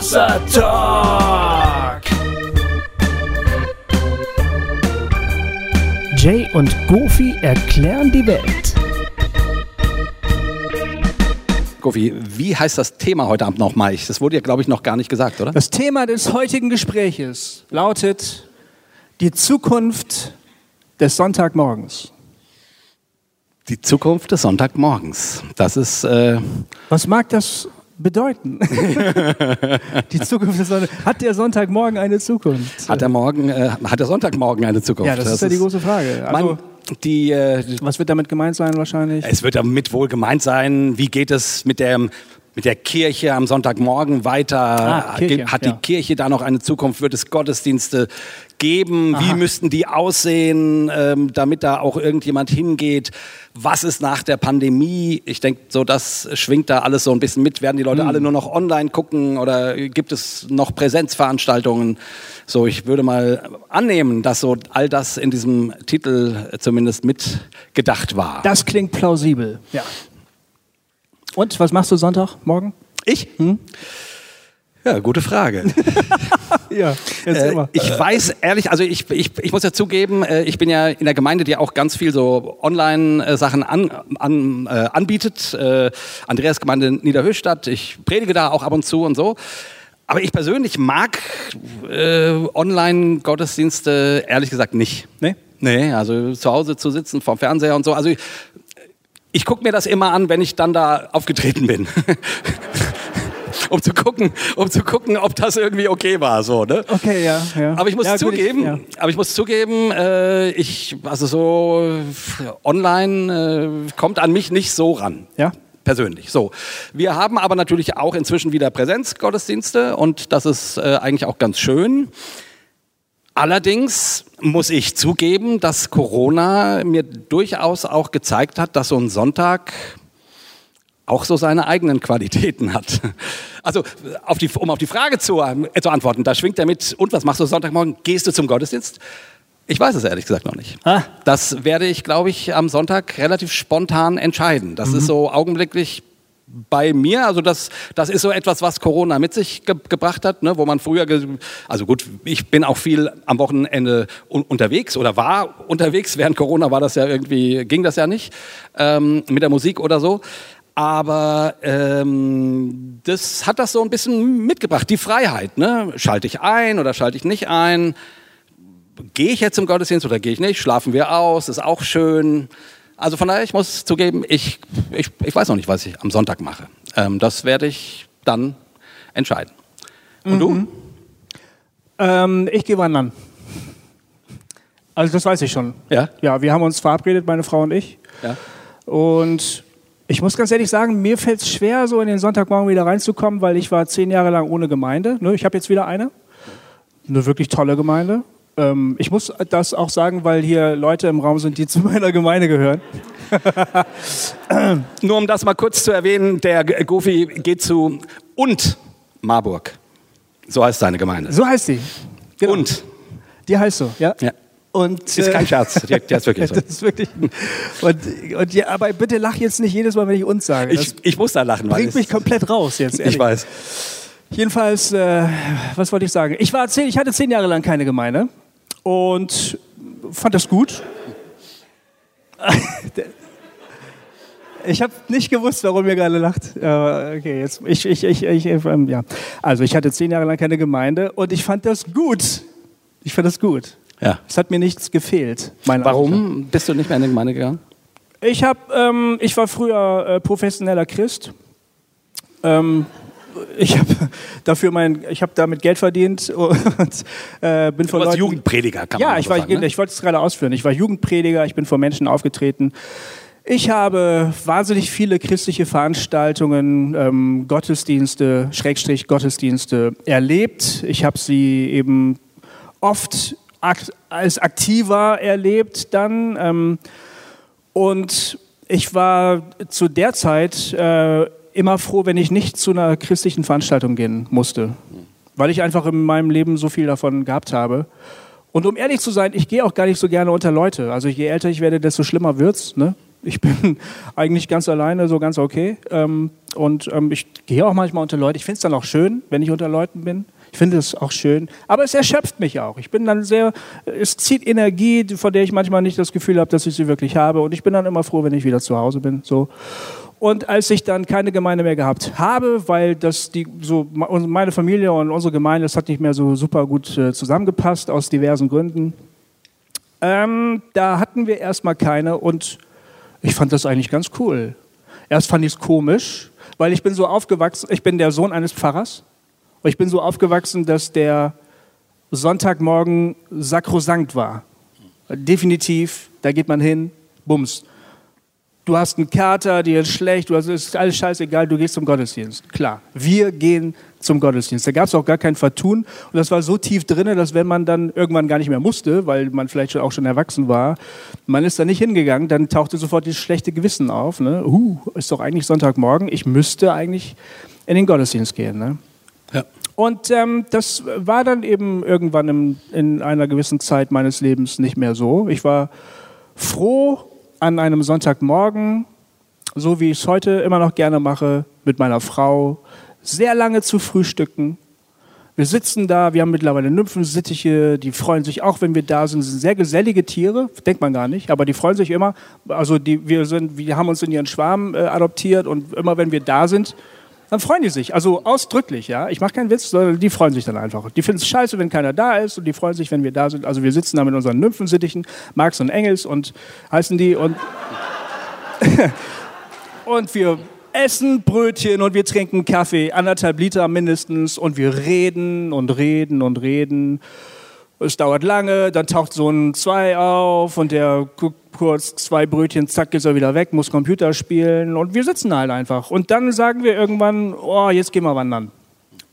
Wasser Talk. Jay und Goofy erklären die Welt. Gofi, wie heißt das Thema heute Abend nochmal? Das wurde ja, glaube ich, noch gar nicht gesagt, oder? Das Thema des heutigen Gespräches lautet die Zukunft des Sonntagmorgens. Die Zukunft des Sonntagmorgens. Das ist. Äh Was mag das bedeuten? die Zukunft des. Hat der Sonntagmorgen eine Zukunft? Hat der, Morgen, äh, hat der Sonntagmorgen eine Zukunft? Ja, das, das ist ja die große Frage. Also, man, die, äh, was wird damit gemeint sein wahrscheinlich? Es wird damit wohl gemeint sein, wie geht es mit der, mit der Kirche am Sonntagmorgen weiter? Ah, Kirche, Hat ja. die Kirche da noch eine Zukunft? Wird es Gottesdienste geben? Aha. Wie müssten die aussehen, ähm, damit da auch irgendjemand hingeht? Was ist nach der Pandemie? Ich denke, so das schwingt da alles so ein bisschen mit. Werden die Leute Hm. alle nur noch online gucken oder gibt es noch Präsenzveranstaltungen? So, ich würde mal annehmen, dass so all das in diesem Titel zumindest mitgedacht war. Das klingt plausibel, ja. Und was machst du Sonntagmorgen? Ich? Ja, gute Frage. Ja, Äh, ich weiß ehrlich, also ich, ich, ich muss ja zugeben, äh, ich bin ja in der Gemeinde, die auch ganz viel so Online-Sachen an, an, äh, anbietet. Äh, Andreas Gemeinde Niederhöchstadt, ich predige da auch ab und zu und so. Aber ich persönlich mag äh, Online-Gottesdienste ehrlich gesagt nicht. Nee? Nee, also zu Hause zu sitzen vorm Fernseher und so. Also ich, gucke mir das immer an, wenn ich dann da aufgetreten bin. um zu gucken, um zu gucken, ob das irgendwie okay war, so, ne? Okay, ja, ja. Aber ich muss ja, gut, zugeben, ich, ja. aber ich muss zugeben, äh, ich, also so äh, online äh, kommt an mich nicht so ran. Ja? Persönlich. So. Wir haben aber natürlich auch inzwischen wieder Präsenzgottesdienste und das ist äh, eigentlich auch ganz schön. Allerdings muss ich zugeben, dass Corona mir durchaus auch gezeigt hat, dass so ein Sonntag auch so seine eigenen Qualitäten hat. Also, auf die, um auf die Frage zu, äh, zu antworten, da schwingt er mit, und was machst du Sonntagmorgen? Gehst du zum Gottesdienst? Ich weiß es ehrlich gesagt noch nicht. Ah. Das werde ich, glaube ich, am Sonntag relativ spontan entscheiden. Das ist so augenblicklich bei mir, also das, das ist so etwas, was Corona mit sich ge gebracht hat, ne, wo man früher, also gut, ich bin auch viel am Wochenende un unterwegs oder war unterwegs, während Corona war das ja irgendwie, ging das ja nicht, ähm, mit der Musik oder so. Aber ähm, das hat das so ein bisschen mitgebracht, die Freiheit. Ne? Schalte ich ein oder schalte ich nicht ein? Gehe ich jetzt zum Gottesdienst oder gehe ich nicht? Schlafen wir aus? Ist auch schön. Also von daher, ich muss zugeben, ich, ich, ich weiß noch nicht, was ich am Sonntag mache. Ähm, das werde ich dann entscheiden. Und du? Ähm, ich gehe wandern. Also das weiß ich schon. Ja? Ja, wir haben uns verabredet, meine Frau und ich. Ja. Und ich muss ganz ehrlich sagen, mir fällt es schwer, so in den Sonntagmorgen wieder reinzukommen, weil ich war zehn Jahre lang ohne Gemeinde. Ne, Ich habe jetzt wieder eine. Eine wirklich tolle Gemeinde. Ähm, ich muss das auch sagen, weil hier Leute im Raum sind, die zu meiner Gemeinde gehören. Nur um das mal kurz zu erwähnen, der G- Gofi geht zu und Marburg. So heißt seine Gemeinde. So heißt sie. Genau. Und. Die heißt so, ja. Ja. Und, Ist kein Scherz, der, der ist wirklich so. Das ist wirklich. Und, und ja, aber bitte lach jetzt nicht jedes Mal, wenn ich uns sage. Das Ich, ich muss da lachen, bringt mich komplett raus jetzt. Ehrlich. ich weiß. Jedenfalls, äh, was wollte ich sagen? Ich, war zehn, ich hatte zehn Jahre lang keine Gemeinde und fand das gut. Ich habe nicht gewusst, warum ihr gerade lacht. Okay, jetzt ich ich ich, ich ähm, ja. Also ich hatte zehn Jahre lang keine Gemeinde und ich fand das gut. Ich fand das gut. Ja. Es hat mir nichts gefehlt. Warum bist du nicht mehr in die Gemeinde gegangen? Ich habe, ähm, ich war früher äh, professioneller Christ. Ähm, ich habe dafür mein, ich habe damit Geld verdient und äh, bin Du von Leuten. Jugendprediger, kann man Ja, so ich war, sagen. Ne? ich wollte es gerade ausführen. Ich war Jugendprediger, ich bin vor Menschen aufgetreten. Ich habe wahnsinnig viele christliche Veranstaltungen, ähm, Gottesdienste, Schrägstrich Gottesdienste erlebt. Ich habe sie eben oft akt als aktiver erlebt dann. Ähm, und ich war zu der Zeit äh, immer froh, wenn ich nicht zu einer christlichen Veranstaltung gehen musste, weil ich einfach in meinem Leben so viel davon gehabt habe. Und um ehrlich zu sein, ich gehe auch gar nicht so gerne unter Leute. Also je älter ich werde, desto schlimmer wird's. Ne? Ich bin eigentlich ganz alleine, so ganz okay. Ähm, und ähm, ich gehe auch manchmal unter Leute. Ich finde es dann auch schön, wenn ich unter Leuten bin. Ich finde es auch schön. Aber es erschöpft mich auch. Ich bin dann sehr, es zieht Energie, von der ich manchmal nicht das Gefühl habe, dass ich sie wirklich habe. Und ich bin dann immer froh, wenn ich wieder zu Hause bin. So. Und als ich dann keine Gemeinde mehr gehabt habe, weil das die so meine Familie und unsere Gemeinde, das hat nicht mehr so super gut äh, zusammengepasst aus diversen Gründen. Ähm, da hatten wir erstmal keine und ich fand das eigentlich ganz cool. Erst fand ich es komisch, weil ich bin so aufgewachsen, ich bin der Sohn eines Pfarrers ich bin so aufgewachsen, dass der Sonntagmorgen sakrosankt war. Definitiv, da geht man hin, bums. Du hast einen Kater, dir ist schlecht, du hast, ist alles scheißegal, du gehst zum Gottesdienst. Klar, wir gehen zum Gottesdienst. Da gab es auch gar kein Vertun und das war so tief drin, dass wenn man dann irgendwann gar nicht mehr musste, weil man vielleicht auch schon erwachsen war, man ist da nicht hingegangen, dann tauchte sofort das schlechte Gewissen auf. Ne? Uh, ist doch eigentlich Sonntagmorgen, ich müsste eigentlich in den Gottesdienst gehen. Ne? Ja. Und ähm, das war dann eben irgendwann im, in einer gewissen Zeit meines Lebens nicht mehr so. Ich war froh, an einem Sonntagmorgen, so wie ich es heute immer noch gerne mache, mit meiner Frau sehr lange zu frühstücken. Wir sitzen da, wir haben mittlerweile Nymphensittiche, die freuen sich auch, wenn wir da sind. Das sind sehr gesellige Tiere, denkt man gar nicht, aber die freuen sich immer. Also die, wir, sind, wir haben uns in ihren Schwarm äh, adoptiert und immer wenn wir da sind, dann freuen die sich. Also ausdrücklich, ja. Ich mache keinen Witz, sondern die freuen sich dann einfach. Die finden es scheiße, wenn keiner da ist und die freuen sich, wenn wir da sind. Also wir sitzen da mit unseren Nymphensittichen, Marx und Engels und heißen die und, und wir essen Brötchen und wir trinken Kaffee, anderthalb Liter mindestens und wir reden und reden und reden. Es dauert lange, dann taucht so ein Zwei auf und der guckt kurz zwei Brötchen, zack, ist er wieder weg, muss Computer spielen und wir sitzen halt einfach. Und dann sagen wir irgendwann, oh, jetzt gehen wir wandern.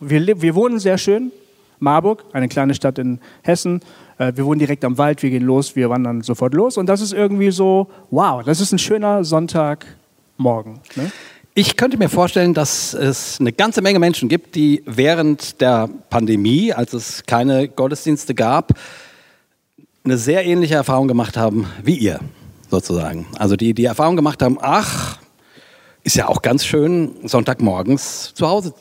Wir, wir wohnen sehr schön, Marburg, eine kleine Stadt in Hessen. Äh, wir wohnen direkt am Wald, wir gehen los, wir wandern sofort los. Und das ist irgendwie so, wow, das ist ein schöner Sonntagmorgen. Ne? Ich könnte mir vorstellen, dass es eine ganze Menge Menschen gibt, die während der Pandemie, als es keine Gottesdienste gab, eine sehr ähnliche Erfahrung gemacht haben wie ihr sozusagen. Also die die Erfahrung gemacht haben, ach, ist ja auch ganz schön, Sonntagmorgens zu Hause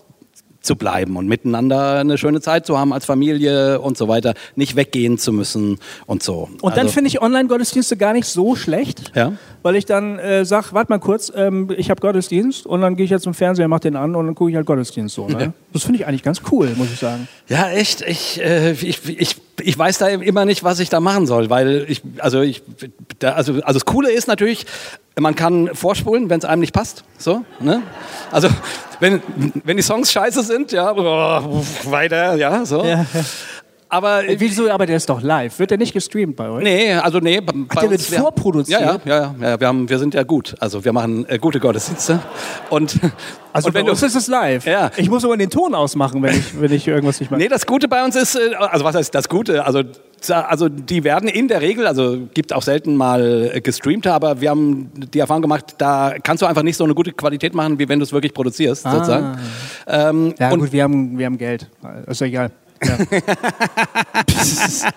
zu bleiben und miteinander eine schöne Zeit zu haben als Familie und so weiter, nicht weggehen zu müssen und so. Und dann also, finde ich Online-Gottesdienste gar nicht so schlecht, ja? weil ich dann äh, sage, warte mal kurz, ähm, ich habe Gottesdienst und dann gehe ich jetzt zum Fernseher, mache den an und dann gucke ich halt Gottesdienst so. Ne? Ja. Das finde ich eigentlich ganz cool, muss ich sagen. Ja, echt. Ich, äh, ich, ich ich weiß da immer nicht, was ich da machen soll, weil ich, also ich, da, also, also das Coole ist natürlich, man kann vorspulen, wenn es einem nicht passt, so, ne? Also, wenn, wenn die Songs scheiße sind, ja, weiter, ja, so. Ja. Aber äh, wieso? Aber der ist doch live. Wird der nicht gestreamt bei euch? Nee, also nee. Bei Hat der wird vorproduziert? Ja, ja, ja, ja. Wir, haben, wir sind ja gut. Also wir machen äh, gute Gottesdienste. Und also und wenn bei uns du, ist es live. Ja. Ich muss aber den Ton ausmachen, wenn ich, wenn ich irgendwas nicht mache. Nee, das Gute bei uns ist, äh, also was heißt das Gute? Also also die werden in der Regel, also gibt auch selten mal äh, gestreamte, aber wir haben die Erfahrung gemacht, da kannst du einfach nicht so eine gute Qualität machen, wie wenn du es wirklich produzierst, ah. sozusagen. Ähm, ja gut, wir haben, wir haben Geld, ist ja egal. Ja.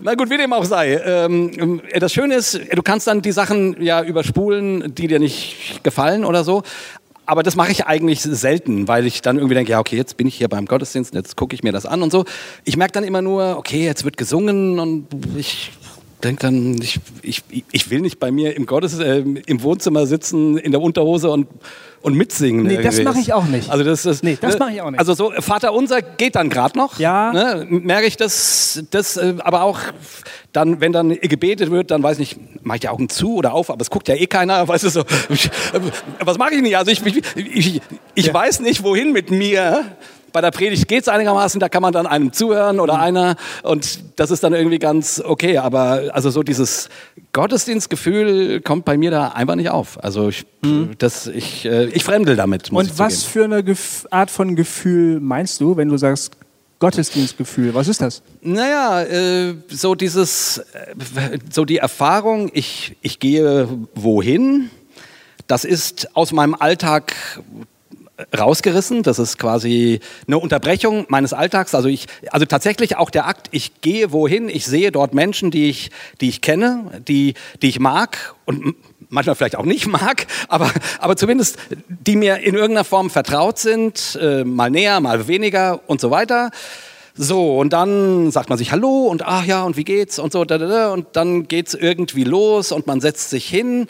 Na gut, wie dem auch sei. Ähm, das Schöne ist, du kannst dann die Sachen ja überspulen, die dir nicht gefallen oder so. Aber das mache ich eigentlich selten, weil ich dann irgendwie denke, ja, okay, jetzt bin ich hier beim Gottesdienst, jetzt gucke ich mir das an und so. Ich merke dann immer nur, okay, jetzt wird gesungen und ich denke dann, ich, ich, ich will nicht bei mir im Gottes, äh, im Wohnzimmer sitzen, in der Unterhose und und mitsingen. Nee, das mache ich auch nicht. Also das, das, nee, das mache ich auch nicht. Also so Vater Unser geht dann gerade noch. Ja. Ne, merke ich das, das, äh, aber auch dann, wenn dann gebetet wird, dann weiß ich nicht, mache ich die Augen zu oder auf, aber es guckt ja eh keiner, weißt du so. Was mache ich nicht? Also ich, ich, ich, ich ja. weiß nicht, wohin mit mir bei der Predigt geht es einigermaßen, da kann man dann einem zuhören oder mhm. einer und das ist dann irgendwie ganz okay. Aber also so dieses Gottesdienstgefühl kommt bei mir da einfach nicht auf. Also ich, mhm. das, ich, äh, ich fremdel damit. und was für eine Gef Art von Gefühl meinst du, wenn du sagst Gottesdienstgefühl? Was ist das? Naja, äh, so dieses, äh, so die Erfahrung, ich, ich gehe wohin. Das ist aus meinem Alltag rausgerissen. Das ist quasi eine Unterbrechung meines Alltags. Also ich, also tatsächlich auch der Akt, ich gehe wohin, ich sehe dort Menschen, die ich, die ich kenne, die, die ich mag und manchmal vielleicht auch nicht mag, aber, aber zumindest die mir in irgendeiner Form vertraut sind, äh, mal näher, mal weniger und so weiter. So, und dann sagt man sich Hallo und ach ja, und wie geht's und so, da, da, da, und dann geht's irgendwie los und man setzt sich hin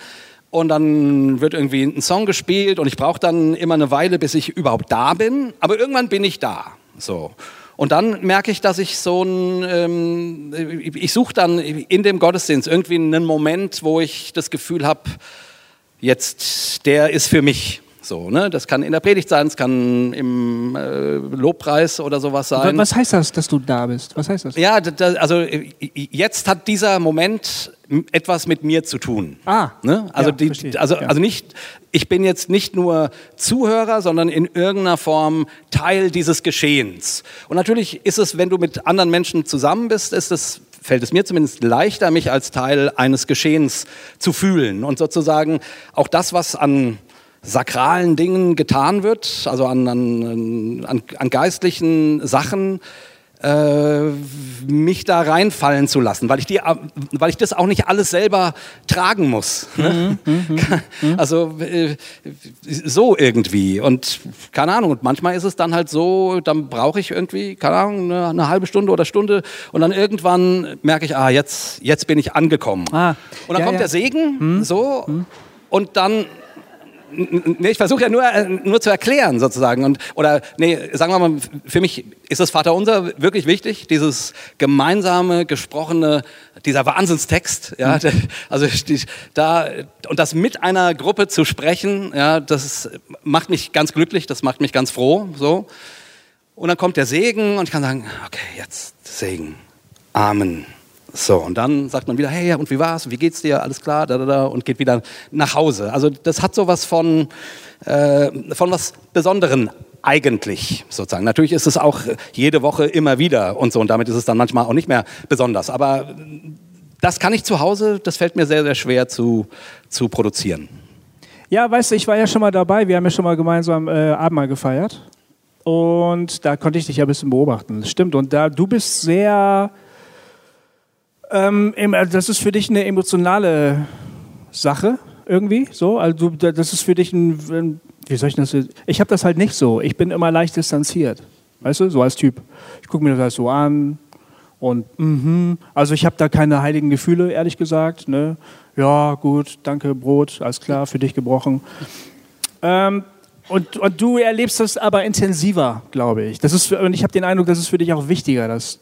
und dann wird irgendwie ein Song gespielt und ich brauche dann immer eine Weile, bis ich überhaupt da bin, aber irgendwann bin ich da. So. Und dann merke ich, dass ich so ein, ähm, ich suche dann in dem Gottesdienst irgendwie einen Moment, wo ich das Gefühl habe, jetzt, der ist für mich. So, ne? Das kann in der Predigt sein, es kann im äh, Lobpreis oder sowas sein. Was heißt das, dass du da bist? Was heißt das? Ja, da, also jetzt hat dieser Moment etwas mit mir zu tun. Ah, ne? also, ja, die, also, ja. also nicht, ich bin jetzt nicht nur Zuhörer, sondern in irgendeiner Form Teil dieses Geschehens. Und natürlich ist es, wenn du mit anderen Menschen zusammen bist, ist es fällt es mir zumindest leichter, mich als Teil eines Geschehens zu fühlen und sozusagen auch das, was an sakralen Dingen getan wird, also an, an, an, an geistlichen Sachen, äh, mich da reinfallen zu lassen, weil ich, die, weil ich das auch nicht alles selber tragen muss. Ne? Mhm, mhm, mhm. also äh, so irgendwie. Und keine Ahnung, und manchmal ist es dann halt so, dann brauche ich irgendwie, keine Ahnung, eine, eine, halbe Stunde oder Stunde und dann irgendwann merke ich, ah, jetzt, jetzt bin ich angekommen. Ah, und dann ja, kommt ja. der Segen, mhm. so, mhm. und dann nee, ich versuche ja nur, äh, nur zu erklären sozusagen. Und, oder, nee, sagen wir mal, für mich ist das Vaterunser wirklich wichtig, dieses gemeinsame, gesprochene, dieser Wahnsinnstext, ja, mhm. also die, da, und das mit einer Gruppe zu sprechen, ja, das macht mich ganz glücklich, das macht mich ganz froh, so. Und dann kommt der Segen und ich kann sagen, okay, jetzt Segen. Amen. So, und dann sagt man wieder, hey, und wie war's? Wie geht's dir? Alles klar, da, da, da, und geht wieder nach Hause. Also das hat sowas von, äh, von was Besonderen eigentlich sozusagen. Natürlich ist es auch jede Woche immer wieder und so, und damit ist es dann manchmal auch nicht mehr besonders. Aber das kann ich zu Hause, das fällt mir sehr, sehr schwer zu, zu produzieren. Ja, weißt du, ich war ja schon mal dabei, wir haben ja schon mal gemeinsam äh, Abendmahl gefeiert. Und da konnte ich dich ja ein bisschen beobachten. Das stimmt. Und da du bist sehr ähm, also das ist für dich eine emotionale Sache irgendwie, so. Also das ist für dich ein, wie soll ich das? Ich habe das halt nicht so. Ich bin immer leicht distanziert, weißt du, so als Typ. Ich gucke mir das halt so an und mhm. also ich habe da keine heiligen Gefühle, ehrlich gesagt. Ne? Ja, gut, danke, Brot, alles klar, für dich gebrochen. Ähm, und, und, du erlebst das aber intensiver, glaube ich. Das ist, und ich habe den Eindruck, das ist für dich auch wichtiger, dass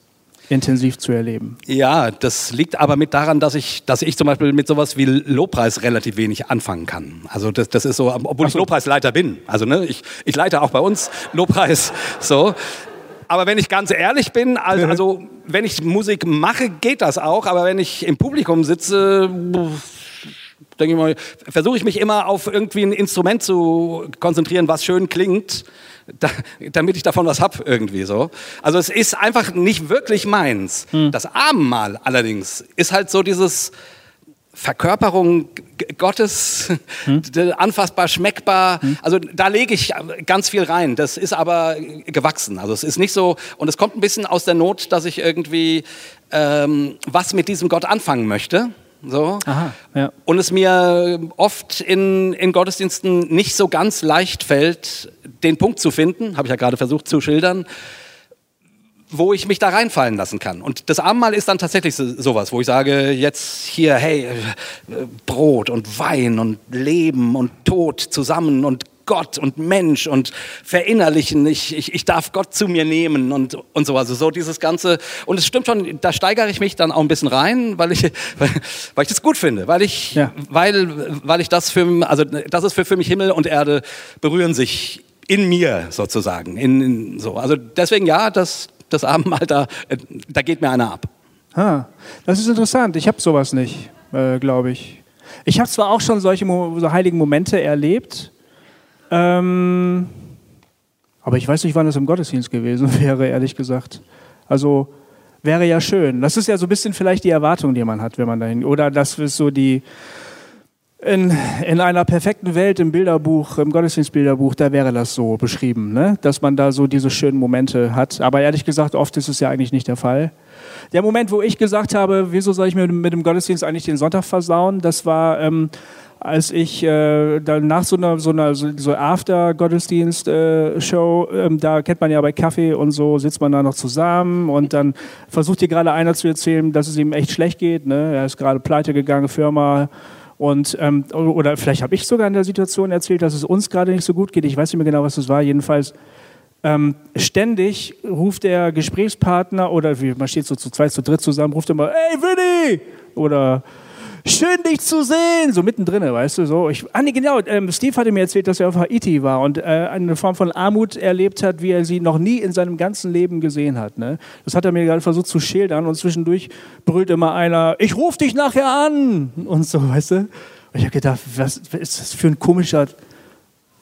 intensiv zu erleben. Ja, das liegt aber mit daran, dass ich, dass ich zum Beispiel mit sowas wie Lobpreis relativ wenig anfangen kann. Also das, das ist so, obwohl ich Lobpreisleiter bin. Also ne, ich, ich leite auch bei uns Lobpreis. So. Aber wenn ich ganz ehrlich bin, also, also wenn ich Musik mache, geht das auch. Aber wenn ich im Publikum sitze, denke ich mal, versuche ich mich immer auf irgendwie ein Instrument zu konzentrieren, was schön klingt da, damit ich davon was hab irgendwie so. Also es ist einfach nicht wirklich meins. Hm. Das Abendmahl allerdings ist halt so dieses Verkörperung Gottes, hm. anfassbar, schmeckbar. Hm. Also da lege ich ganz viel rein. Das ist aber gewachsen. Also es ist nicht so, und es kommt ein bisschen aus der Not, dass ich irgendwie ähm, was mit diesem Gott anfangen möchte. So. Aha, ja. Und es mir oft in, in Gottesdiensten nicht so ganz leicht fällt, den Punkt zu finden, habe ich ja gerade versucht zu schildern, wo ich mich da reinfallen lassen kann. Und das Abendmahl ist dann tatsächlich so, sowas, wo ich sage, jetzt hier, hey, äh, Brot und Wein und Leben und Tod zusammen und Gott und Mensch und verinnerlichen. Ich, ich, ich darf Gott zu mir nehmen und, und so. Also so dieses Ganze. Und es stimmt schon, da steigere ich mich dann auch ein bisschen rein, weil ich, weil, weil ich das gut finde. Weil ich, ja. weil, weil ich das für, also das ist für, für mich Himmel und Erde berühren sich in mir sozusagen. In, in, so. Also deswegen ja, das, das Abendmahl, da, da geht mir einer ab. Ah, das ist interessant. Ich habe sowas nicht, äh, glaube ich. Ich habe zwar auch schon solche so heiligen Momente erlebt, ähm, aber ich weiß nicht, wann das im Gottesdienst gewesen wäre, ehrlich gesagt. Also wäre ja schön. Das ist ja so ein bisschen vielleicht die Erwartung, die man hat, wenn man dahin. Oder das ist so die. In, in einer perfekten Welt im Bilderbuch, im Gottesdienstbilderbuch, da wäre das so beschrieben, ne? dass man da so diese schönen Momente hat. Aber ehrlich gesagt, oft ist es ja eigentlich nicht der Fall. Der Moment, wo ich gesagt habe, wieso soll ich mir mit dem Gottesdienst eigentlich den Sonntag versauen, das war, ähm, als ich äh, dann nach so einer so einer so After-Gottesdienst-Show, äh, ähm, da kennt man ja bei Kaffee und so, sitzt man da noch zusammen und dann versucht dir gerade einer zu erzählen, dass es ihm echt schlecht geht. Ne? Er ist gerade pleite gegangen, Firma und, ähm, oder vielleicht habe ich sogar in der Situation erzählt, dass es uns gerade nicht so gut geht. Ich weiß nicht mehr genau, was das war. Jedenfalls ähm, ständig ruft der Gesprächspartner oder wie, man steht so zu zweit, zu dritt zusammen, ruft immer, hey Winnie! Oder schön dich zu sehen, so mittendrin, weißt du, so. Ich, ah, nee, genau, ähm, Steve hatte mir erzählt, dass er auf Haiti war und äh, eine Form von Armut erlebt hat, wie er sie noch nie in seinem ganzen Leben gesehen hat. Ne? Das hat er mir gerade versucht zu schildern und zwischendurch brüllt immer einer, ich ruf dich nachher an und so, weißt du. Und ich habe gedacht, was ist das für ein komischer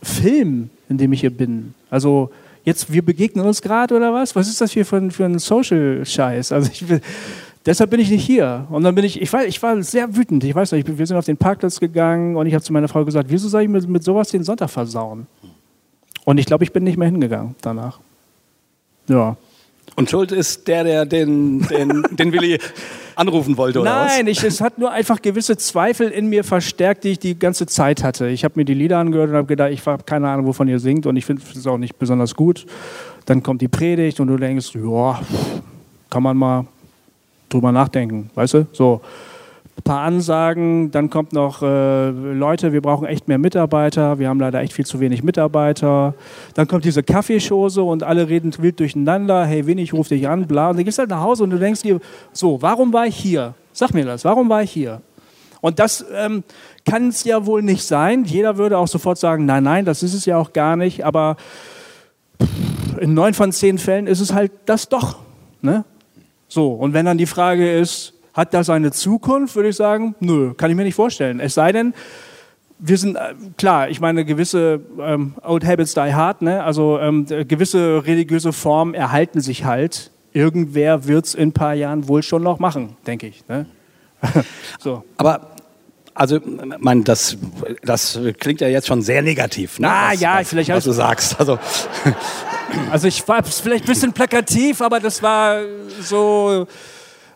Film, in dem ich hier bin? Also, jetzt, wir begegnen uns gerade oder was? Was ist das hier für ein, für ein Social-Scheiß? Also, ich will Deshalb bin ich nicht hier. Und dann bin ich, ich war, ich war sehr wütend. Ich weiß nicht, wir sind auf den Parkplatz gegangen und ich habe zu meiner Frau gesagt, wieso soll ich mit, mit sowas den Sonntag versauen? Und ich glaube, ich bin nicht mehr hingegangen danach. Ja. Und Schuld ist der, der den, den, den Willi anrufen wollte, oder Nein, was? Ich, es hat nur einfach gewisse Zweifel in mir verstärkt, die ich die ganze Zeit hatte. Ich habe mir die Lieder angehört und habe gedacht, ich habe keine Ahnung, wovon ihr singt und ich finde es auch nicht besonders gut. Dann kommt die Predigt und du denkst, ja, kann man mal drüber nachdenken, weißt du? So ein paar Ansagen, dann kommt noch äh, Leute, wir brauchen echt mehr Mitarbeiter, wir haben leider echt viel zu wenig Mitarbeiter. Dann kommt diese Kaffeeschose und alle reden wild durcheinander, hey Winnie, ich rufe dich an, bla. Und dann gehst du halt nach Hause und du denkst dir, so, warum war ich hier? Sag mir das, warum war ich hier? Und das ähm, kann es ja wohl nicht sein. Jeder würde auch sofort sagen, nein, nein, das ist es ja auch gar nicht. Aber in neun von zehn Fällen ist es halt das doch. Ne? So, und wenn dann die Frage ist, hat das eine Zukunft, würde ich sagen, nö, kann ich mir nicht vorstellen. Es sei denn, wir sind, äh, klar, ich meine, gewisse ähm, Old Habits die hard, ne? also ähm, gewisse religiöse Formen erhalten sich halt. Irgendwer wird es in ein paar Jahren wohl schon noch machen, denke ich. Ne? so. Aber also, man, das, das klingt ja jetzt schon sehr negativ. Ne? Ah, was, ja, was, vielleicht was du sagst. Also, also ich war vielleicht ein bisschen plakativ, aber das war so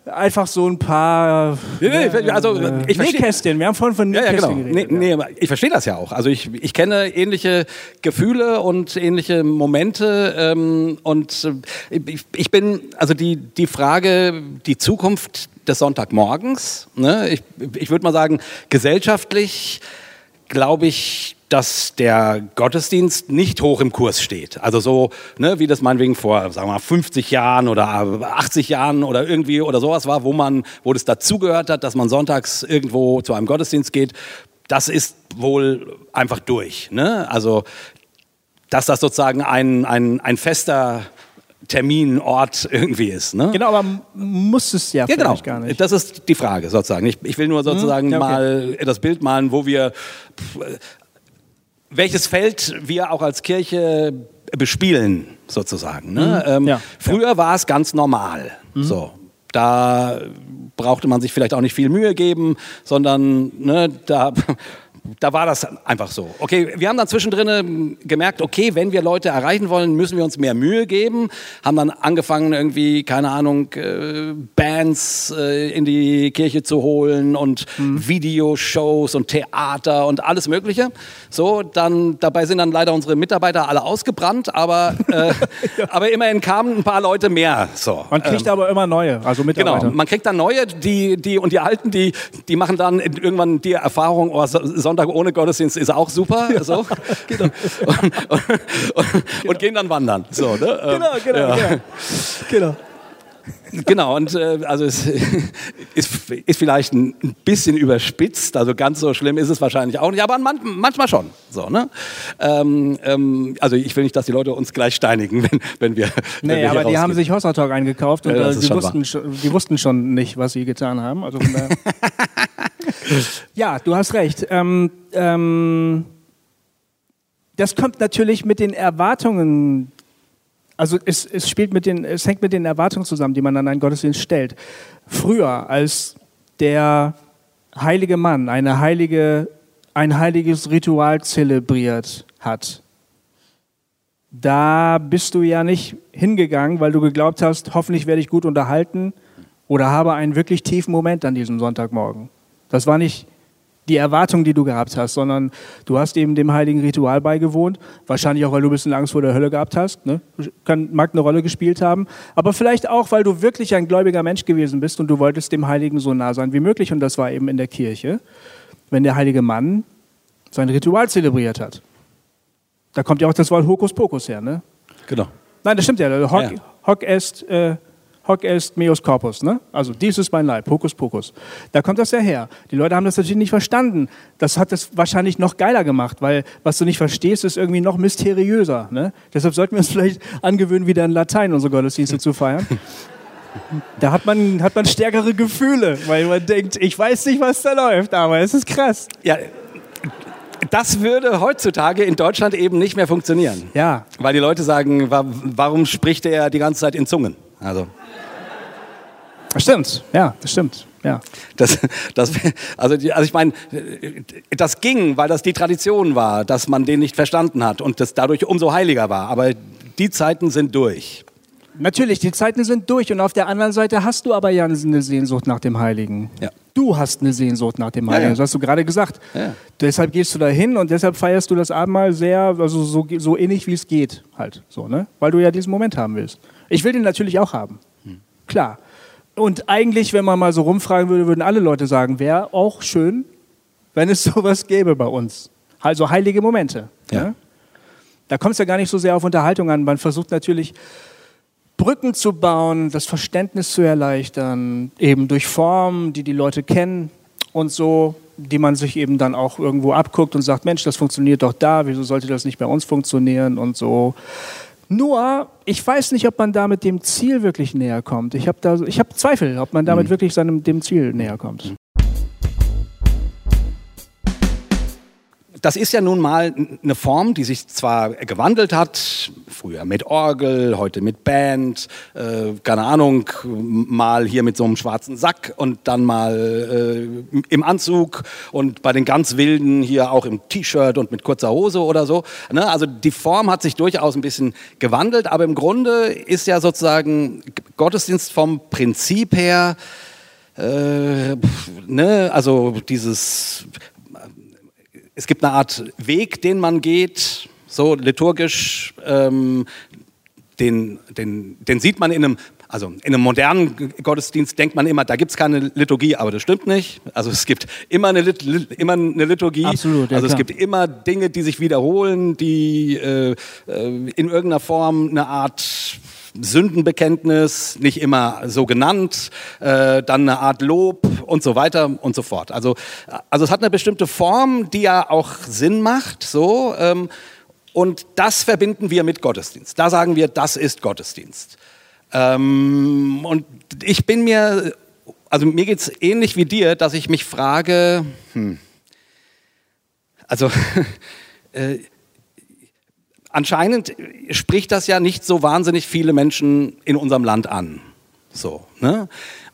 einfach so ein paar nee, also ich Nähkästchen. Wir haben vorhin von Nähkästchen ja, ja, genau. geredet. Nee, nee, ich verstehe das ja auch. Also ich, ich kenne ähnliche Gefühle und ähnliche Momente ähm, und äh, ich, ich bin, also die, die Frage, die Zukunft des Sonntagmorgens, ne, ich, ich würde mal sagen, gesellschaftlich glaube ich, dass der Gottesdienst nicht hoch im Kurs steht. Also so, ne, wie das meinetwegen vor, sagen wir mal, 50 Jahren oder 80 Jahren oder irgendwie oder sowas war, wo man, wo das dazugehört hat, dass man sonntags irgendwo zu einem Gottesdienst geht. Das ist wohl einfach durch. Ne? Also, dass das sozusagen ein, ein, ein fester Terminort irgendwie ist. Ne? Genau, aber muss es ja, ja genau. gar nicht. Das ist die Frage sozusagen. Ich, ich will nur sozusagen hm, ja, okay. mal das Bild malen, wo wir welches Feld wir auch als Kirche bespielen, sozusagen. Ne? Mhm. Ähm, ja. Früher war es ganz normal. Mhm. So, da brauchte man sich vielleicht auch nicht viel Mühe geben, sondern ne, da da war das einfach so. Okay, wir haben dann zwischendrin gemerkt, okay, wenn wir Leute erreichen wollen, müssen wir uns mehr Mühe geben. Haben dann angefangen, irgendwie, keine Ahnung, äh, Bands äh, in die Kirche zu holen und mhm. Videoshows und Theater und alles Mögliche. So, dann, dabei sind dann leider unsere Mitarbeiter alle ausgebrannt, aber, äh, ja. aber immerhin kamen ein paar Leute mehr. So. Man kriegt ähm, aber immer neue, also Mitarbeiter. Genau, man kriegt dann neue, die, die, und die Alten, die, die machen dann irgendwann die Erfahrung, oh, so, Sonntag ohne Gottesdienst ist auch super. Ja, so. genau. und, und, genau. und, gehen dann wandern. So, ne? Ähm, genau, genau, ja. genau. genau. Genau, und äh, also es ist, ist vielleicht ein bisschen überspitzt, also ganz so schlimm ist es wahrscheinlich auch nicht, aber man, manchmal schon. So, ne? Ähm, ähm, also ich will nicht, dass die Leute uns gleich steinigen, wenn, wenn wir. Nee, wenn wir aber die haben sich Hossa Talk eingekauft und ja, äh, die, wussten schon, die wussten schon nicht, was sie getan haben. Also ja, du hast recht. Ähm, ähm, das kommt natürlich mit den Erwartungen also es, es, spielt mit den, es hängt mit den Erwartungen zusammen, die man an einen Gottesdienst stellt. Früher, als der heilige Mann, eine heilige ein heiliges Ritual zelebriert hat, da bist du ja nicht hingegangen, weil du geglaubt hast, hoffentlich werde ich gut unterhalten oder habe einen wirklich tiefen Moment an diesem Sonntagmorgen. Das war nicht die Erwartung, die du gehabt hast, sondern du hast eben dem heiligen Ritual beigewohnt. Wahrscheinlich auch, weil du ein bisschen Angst vor der Hölle gehabt hast. Ne? Kann, mag eine Rolle gespielt haben. Aber vielleicht auch, weil du wirklich ein gläubiger Mensch gewesen bist und du wolltest dem Heiligen so nah sein wie möglich. Und das war eben in der Kirche, wenn der heilige Mann sein Ritual zelebriert hat. Da kommt ja auch das Wort Hokuspokus her, ne? Genau. Nein, das stimmt ja. Hoc, ja. hoc est äh, hoc est meus corpus, ne? Also dies ist mein Leib, Hokus Pokus. Da kommt das ja her. Die Leute haben das natürlich nicht verstanden. Das hat das wahrscheinlich noch geiler gemacht, weil was du nicht verstehst, ist irgendwie noch mysteriöser. Ne? Deshalb sollten wir uns vielleicht angewöhnen, wieder in Latein unsere Gottesdienste zu feiern. Da hat man, hat man stärkere Gefühle, weil man denkt, ich weiß nicht, was da läuft, aber es ist krass. Ja, das würde heutzutage in Deutschland eben nicht mehr funktionieren. Ja. Weil die Leute sagen, warum spricht er die ganze Zeit in Zungen? Also. Das stimmt, ja, das stimmt. Ja. Das, das, also, die, also ich meine, das ging, weil das die Tradition war, dass man den nicht verstanden hat und das dadurch umso heiliger war. Aber die Zeiten sind durch. Natürlich, die Zeiten sind durch und auf der anderen Seite hast du aber ja eine Sehnsucht nach dem Heiligen. Ja. Du hast eine Sehnsucht nach dem Heiligen, ja, ja. das hast du gerade gesagt. Deshalb gehst du da hin und deshalb feierst du das Abendmahl sehr, also so, so innig wie es geht, halt so, ne? Weil du ja diesen Moment haben willst. Ich will den natürlich auch haben, hm. klar. Und eigentlich, wenn man mal so rumfragen würde, würden alle Leute sagen, wäre auch schön, wenn es sowas gäbe bei uns. Also heilige Momente. Ja. Ne? Da kommt es ja gar nicht so sehr auf Unterhaltung an. Man versucht natürlich Brücken zu bauen, das Verständnis zu erleichtern, eben durch Formen, die die Leute kennen und so, die man sich eben dann auch irgendwo abguckt und sagt, Mensch, das funktioniert doch da, wieso sollte das nicht bei uns funktionieren und so. Nur, ich weiß nicht, ob man damit dem Ziel wirklich näher kommt. Ich habe hab Zweifel, ob man damit mhm. wirklich seinem, dem Ziel näher kommt. Das ist ja nun mal eine Form, die sich zwar gewandelt hat, früher mit Orgel, heute mit Band, äh, keine Ahnung, mal hier mit so einem schwarzen Sack und dann mal äh, im Anzug und bei den ganz Wilden hier auch im T-Shirt und mit kurzer Hose oder so. Ne? Also die Form hat sich durchaus ein bisschen gewandelt, aber im Grunde ist ja sozusagen Gottesdienst vom Prinzip her, äh, ne, also dieses es gibt eine Art Weg, den man geht, so liturgisch, ähm, den, den, den sieht man in einem, also in einem modernen Gottesdienst denkt man immer, da gibt es keine Liturgie, aber das stimmt nicht. Also es gibt immer eine, Lit immer eine Liturgie. Absolut, ja, also es gibt immer Dinge, die sich wiederholen, die äh, äh in irgendeiner Form eine Art Sündenbekenntnis, nicht immer so genannt, äh, dann eine Art Lob und so weiter und so fort. Also, also es hat eine bestimmte Form, die ja auch Sinn macht, so. Ähm, und das verbinden wir mit Gottesdienst. Da sagen wir, das ist Gottesdienst. Ähm, und ich bin mir, also mir geht es ähnlich wie dir, dass ich mich frage, hm, also äh, anscheinend spricht das ja nicht so wahnsinnig viele Menschen in unserem Land an. So, ne?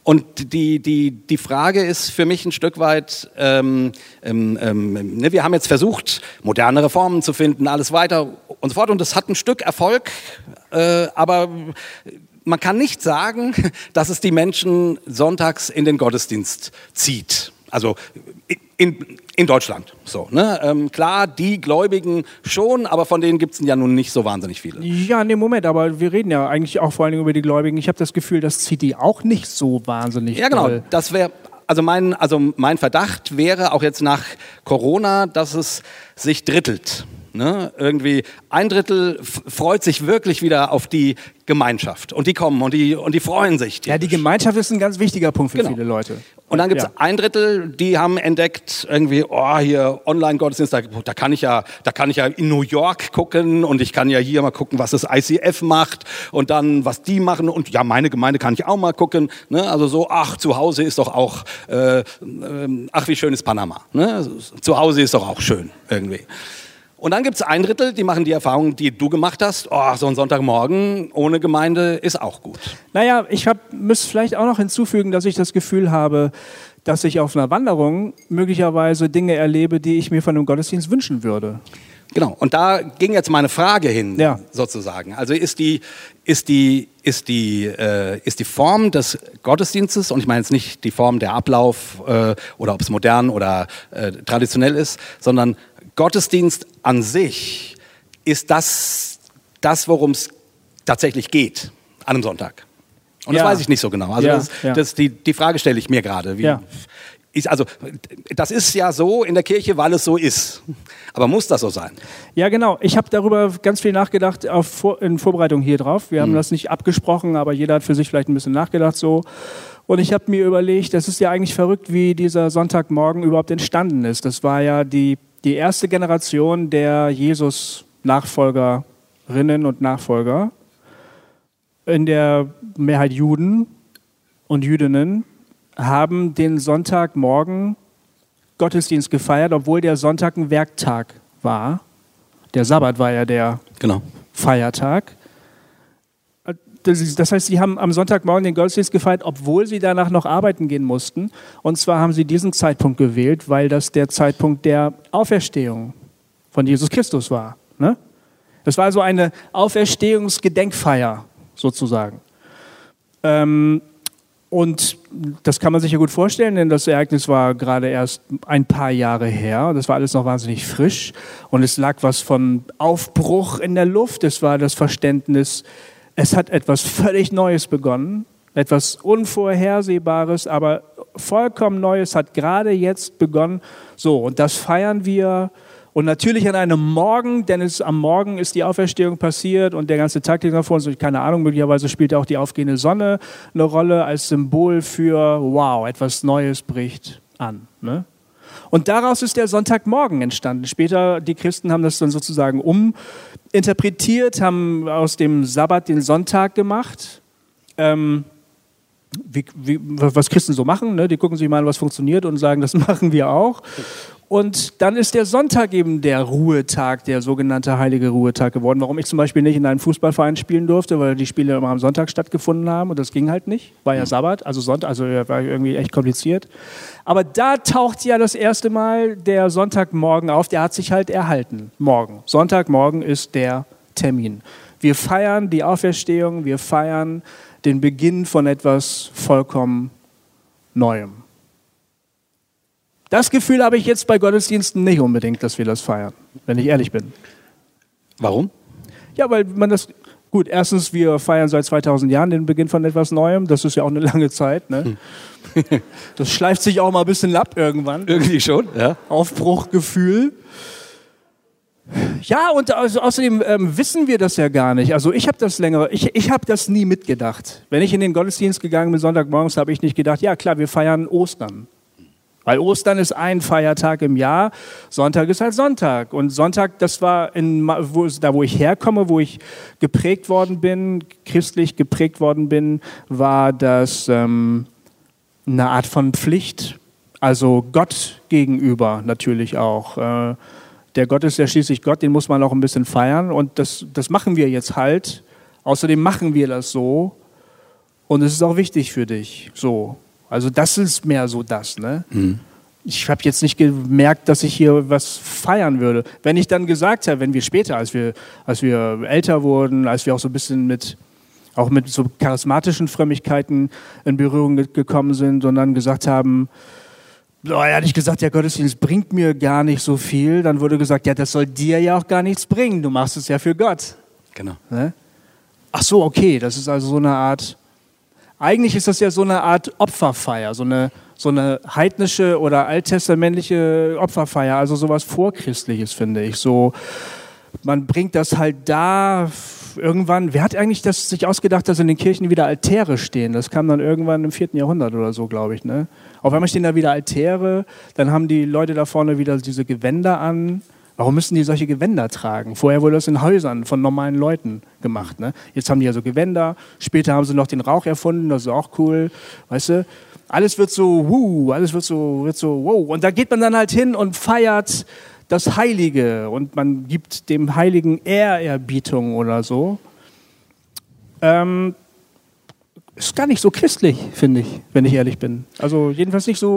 Und die, die, die Frage ist für mich ein Stück weit, ähm, ähm, ähm, ne, wir haben jetzt versucht, moderne Reformen zu finden, alles weiter und so fort. Und es hat ein Stück Erfolg, äh, aber man kann nicht sagen, dass es die Menschen sonntags in den Gottesdienst zieht. Also in, in Deutschland. So, ne? Ähm, klar, die Gläubigen schon, aber von denen gibt es ja nun nicht so wahnsinnig viele. Ja, nee, Moment, aber wir reden ja eigentlich auch vor allen Dingen über die Gläubigen. Ich habe das Gefühl, das zieht die auch nicht so wahnsinnig. Ja, genau. Doll. Das wäre. Also mein, also mein Verdacht wäre auch jetzt nach Corona, dass es sich drittelt. Ne? Irgendwie ein Drittel freut sich wirklich wieder auf die Gemeinschaft und die kommen und die, und die freuen sich. Ja, die Gemeinschaft ist ein ganz wichtiger Punkt für genau. viele Leute. Und dann gibt es ja. ein Drittel, die haben entdeckt, irgendwie, oh, hier Online-Gottesdienst, da, da, kann ich ja, da kann ich ja in New York gucken und ich kann ja hier mal gucken, was das ICF macht und dann, was die machen und ja, meine Gemeinde kann ich auch mal gucken. Ne? Also so, ach, zu Hause ist doch auch, äh, äh, ach, wie schön ist Panama. Ne? Zu Hause ist doch auch schön irgendwie. Und dann gibt es ein Drittel, die machen die Erfahrung, die du gemacht hast. Oh, so ein Sonntagmorgen ohne Gemeinde ist auch gut. Naja, ich müsste vielleicht auch noch hinzufügen, dass ich das Gefühl habe, dass ich auf einer Wanderung möglicherweise Dinge erlebe, die ich mir von einem Gottesdienst wünschen würde. Genau, und da ging jetzt meine Frage hin, Ja. sozusagen. Also ist die, ist, die, ist, die, äh, ist die Form des Gottesdienstes, und ich meine jetzt nicht die Form der Ablauf äh, oder ob es modern oder äh, traditionell ist, sondern Gottesdienst an sich, ist das, das worum es tatsächlich geht an einem Sonntag? Und Ja. das weiß ich nicht so genau. Also Ja, das, ja. das, die, die Frage stelle ich mir gerade. Wie, also, das ist ja so in der Kirche, weil es so ist. Aber muss das so sein? Ja, genau. Ich habe darüber ganz viel nachgedacht auf in Vorbereitung hier drauf. Wir haben das nicht abgesprochen, aber jeder hat für sich vielleicht ein bisschen nachgedacht so. Und ich habe mir überlegt, das ist ja eigentlich verrückt, wie dieser Sonntagmorgen überhaupt entstanden ist. Das war ja die, die erste Generation der Jesus-Nachfolgerinnen und Nachfolger. In der Mehrheit Juden und Jüdinnen haben den Sonntagmorgen Gottesdienst gefeiert, obwohl der Sonntag ein Werktag war. Der Sabbat war ja der Genau. Feiertag. Das heißt, sie haben am Sonntagmorgen den Gottesdienst gefeiert, obwohl sie danach noch arbeiten gehen mussten. Und zwar haben sie diesen Zeitpunkt gewählt, weil das der Zeitpunkt der Auferstehung von Jesus Christus war. Ne? Das war also eine Auferstehungsgedenkfeier sozusagen. Ähm, und das kann man sich ja gut vorstellen, denn das Ereignis war gerade erst ein paar Jahre her. Das war alles noch wahnsinnig frisch. Und es lag was von Aufbruch in der Luft. Es war das Verständnis, es hat etwas völlig Neues begonnen. Etwas Unvorhersehbares, aber vollkommen Neues hat gerade jetzt begonnen. So, und das feiern wir. Und natürlich an einem Morgen, denn es, am Morgen ist die Auferstehung passiert und der ganze Tag liegt noch vor uns. Keine Ahnung, möglicherweise spielt auch die aufgehende Sonne eine Rolle als Symbol für, wow, etwas Neues bricht an. Ne? Und daraus ist der Sonntagmorgen entstanden. Später, die Christen haben das dann sozusagen uminterpretiert, haben aus dem Sabbat den Sonntag gemacht. Ähm, wie, wie, was Christen so machen, ne? die gucken sich mal an, was funktioniert und sagen, das machen wir auch. Und dann ist der Sonntag eben der Ruhetag, der sogenannte heilige Ruhetag geworden. Warum ich zum Beispiel nicht in einem Fußballverein spielen durfte, weil die Spiele immer am Sonntag stattgefunden haben und das ging halt nicht. War ja Sabbat, also Sonntag, also war irgendwie echt kompliziert. Aber da taucht ja das erste Mal der Sonntagmorgen auf, der hat sich halt erhalten. Morgen. Sonntagmorgen ist der Termin. Wir feiern die Auferstehung, wir feiern den Beginn von etwas vollkommen Neuem. Das Gefühl habe ich jetzt bei Gottesdiensten nicht unbedingt, dass wir das feiern, wenn ich ehrlich bin. Warum? Ja, weil man das. Gut, erstens, wir feiern seit 2000 Jahren den Beginn von etwas Neuem. Das ist ja auch eine lange Zeit. Ne? Das schleift sich auch mal ein bisschen ab irgendwann. Irgendwie schon, ja. Aufbruchgefühl. Ja, und also außerdem ähm, wissen wir das ja gar nicht. Also ich habe das länger, ich, ich habe das nie mitgedacht. Wenn ich in den Gottesdienst gegangen bin Sonntagmorgens, habe ich nicht gedacht, ja klar, wir feiern Ostern. Weil Ostern ist ein Feiertag im Jahr, Sonntag ist halt Sonntag. Und Sonntag, das war in, wo, da, wo ich herkomme, wo ich geprägt worden bin, christlich geprägt worden bin, war das ähm, eine Art von Pflicht. Also Gott gegenüber natürlich auch. Äh, der Gott ist ja schließlich Gott, den muss man auch ein bisschen feiern. Und das, das machen wir jetzt halt. Außerdem machen wir das so. Und es ist auch wichtig für dich. So. Also das ist mehr so das, ne? Ich habe jetzt nicht gemerkt, dass ich hier was feiern würde. Wenn ich dann gesagt habe, wenn wir später, als wir, als wir älter wurden, als wir auch so ein bisschen mit, auch mit so charismatischen Frömmigkeiten in Berührung ge- gekommen sind und dann gesagt haben, so, ehrlich gesagt, der Gottesdienst bringt mir gar nicht so viel, dann wurde gesagt, ja, das soll dir ja auch gar nichts bringen, du machst es ja für Gott. Genau. Ne? Ach so, okay, das ist also so eine Art. Eigentlich ist das ja so eine Art Opferfeier, so eine, so eine heidnische oder alttestamentliche Opferfeier, also sowas Vorchristliches, finde ich. So, man bringt das halt da irgendwann. Wer hat eigentlich das sich ausgedacht, dass in den Kirchen wieder Altäre stehen? Das kam dann irgendwann im vierten Jahrhundert oder so, glaube ich. Ne? Auf einmal stehen da wieder Altäre, dann haben die Leute da vorne wieder diese Gewänder an. Warum müssen die solche Gewänder tragen? Vorher wurde das in Häusern von normalen Leuten gemacht. Ne? Jetzt haben die ja so Gewänder. Später haben sie noch den Rauch erfunden, das ist auch cool. Weißt du? Alles wird so, wuh, alles wird so, wird so, wow. Und da geht man dann halt hin und feiert das Heilige und man gibt dem Heiligen Ehrerbietung oder so. Ähm, ist gar nicht so christlich, finde ich, wenn ich ehrlich bin. Also jedenfalls nicht so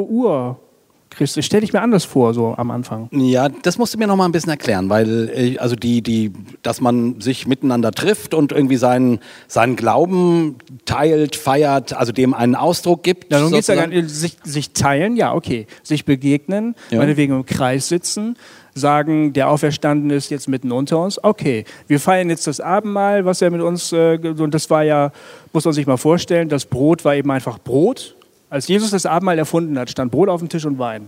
urchristlich. Stelle ich mir anders vor, so am Anfang. Ja, das musst du mir noch mal ein bisschen erklären, weil äh, also die, die, dass man sich miteinander trifft und irgendwie seinen, seinen Glauben teilt, feiert, also dem einen Ausdruck gibt. Ja, darum geht es ja gar nicht. Sich, sich teilen, ja, okay. Sich begegnen, Ja. meinetwegen im Kreis sitzen, sagen, der Auferstandene ist jetzt mitten unter uns. Okay, wir feiern jetzt das Abendmahl, was er mit uns, äh, und das war ja, muss man sich mal vorstellen, das Brot war eben einfach Brot. Als Jesus das Abendmahl erfunden hat, stand Brot auf dem Tisch und Wein.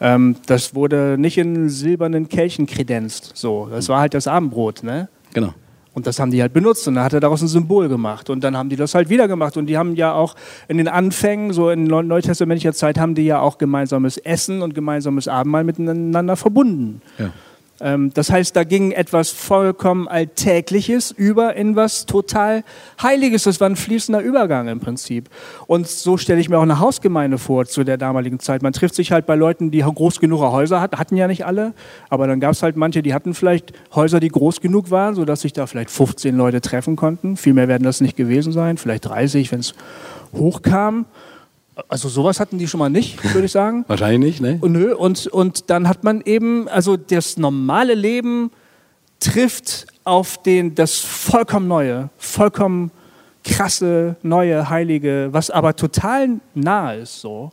Ähm, das wurde nicht in silbernen Kelchen kredenzt. So, das war halt das Abendbrot, ne? Genau. Und das haben die halt benutzt und dann hat er daraus ein Symbol gemacht. Und dann haben die das halt wieder gemacht. Und die haben ja auch in den Anfängen, so in neu- neutestamentlicher Zeit, haben die ja auch gemeinsames Essen und gemeinsames Abendmahl miteinander verbunden. Ja. Ähm, das heißt, da ging etwas vollkommen Alltägliches über in was total Heiliges. Das war ein fließender Übergang im Prinzip. Und so stelle ich mir auch eine Hausgemeinde vor zu der damaligen Zeit. Man trifft sich halt bei Leuten, die groß genug Häuser hatten. Hatten ja nicht alle, aber dann gab es halt manche, die hatten vielleicht Häuser, die groß genug waren, sodass sich da vielleicht 15 Leute treffen konnten. Viel mehr werden das nicht gewesen sein, vielleicht 30, wenn es hochkam. Also sowas hatten die schon mal nicht, würde ich sagen. Wahrscheinlich nicht, ne? Und, nö, und, und dann hat man eben, also das normale Leben trifft auf den, das vollkommen Neue, vollkommen krasse, neue, heilige, was aber total nah ist so.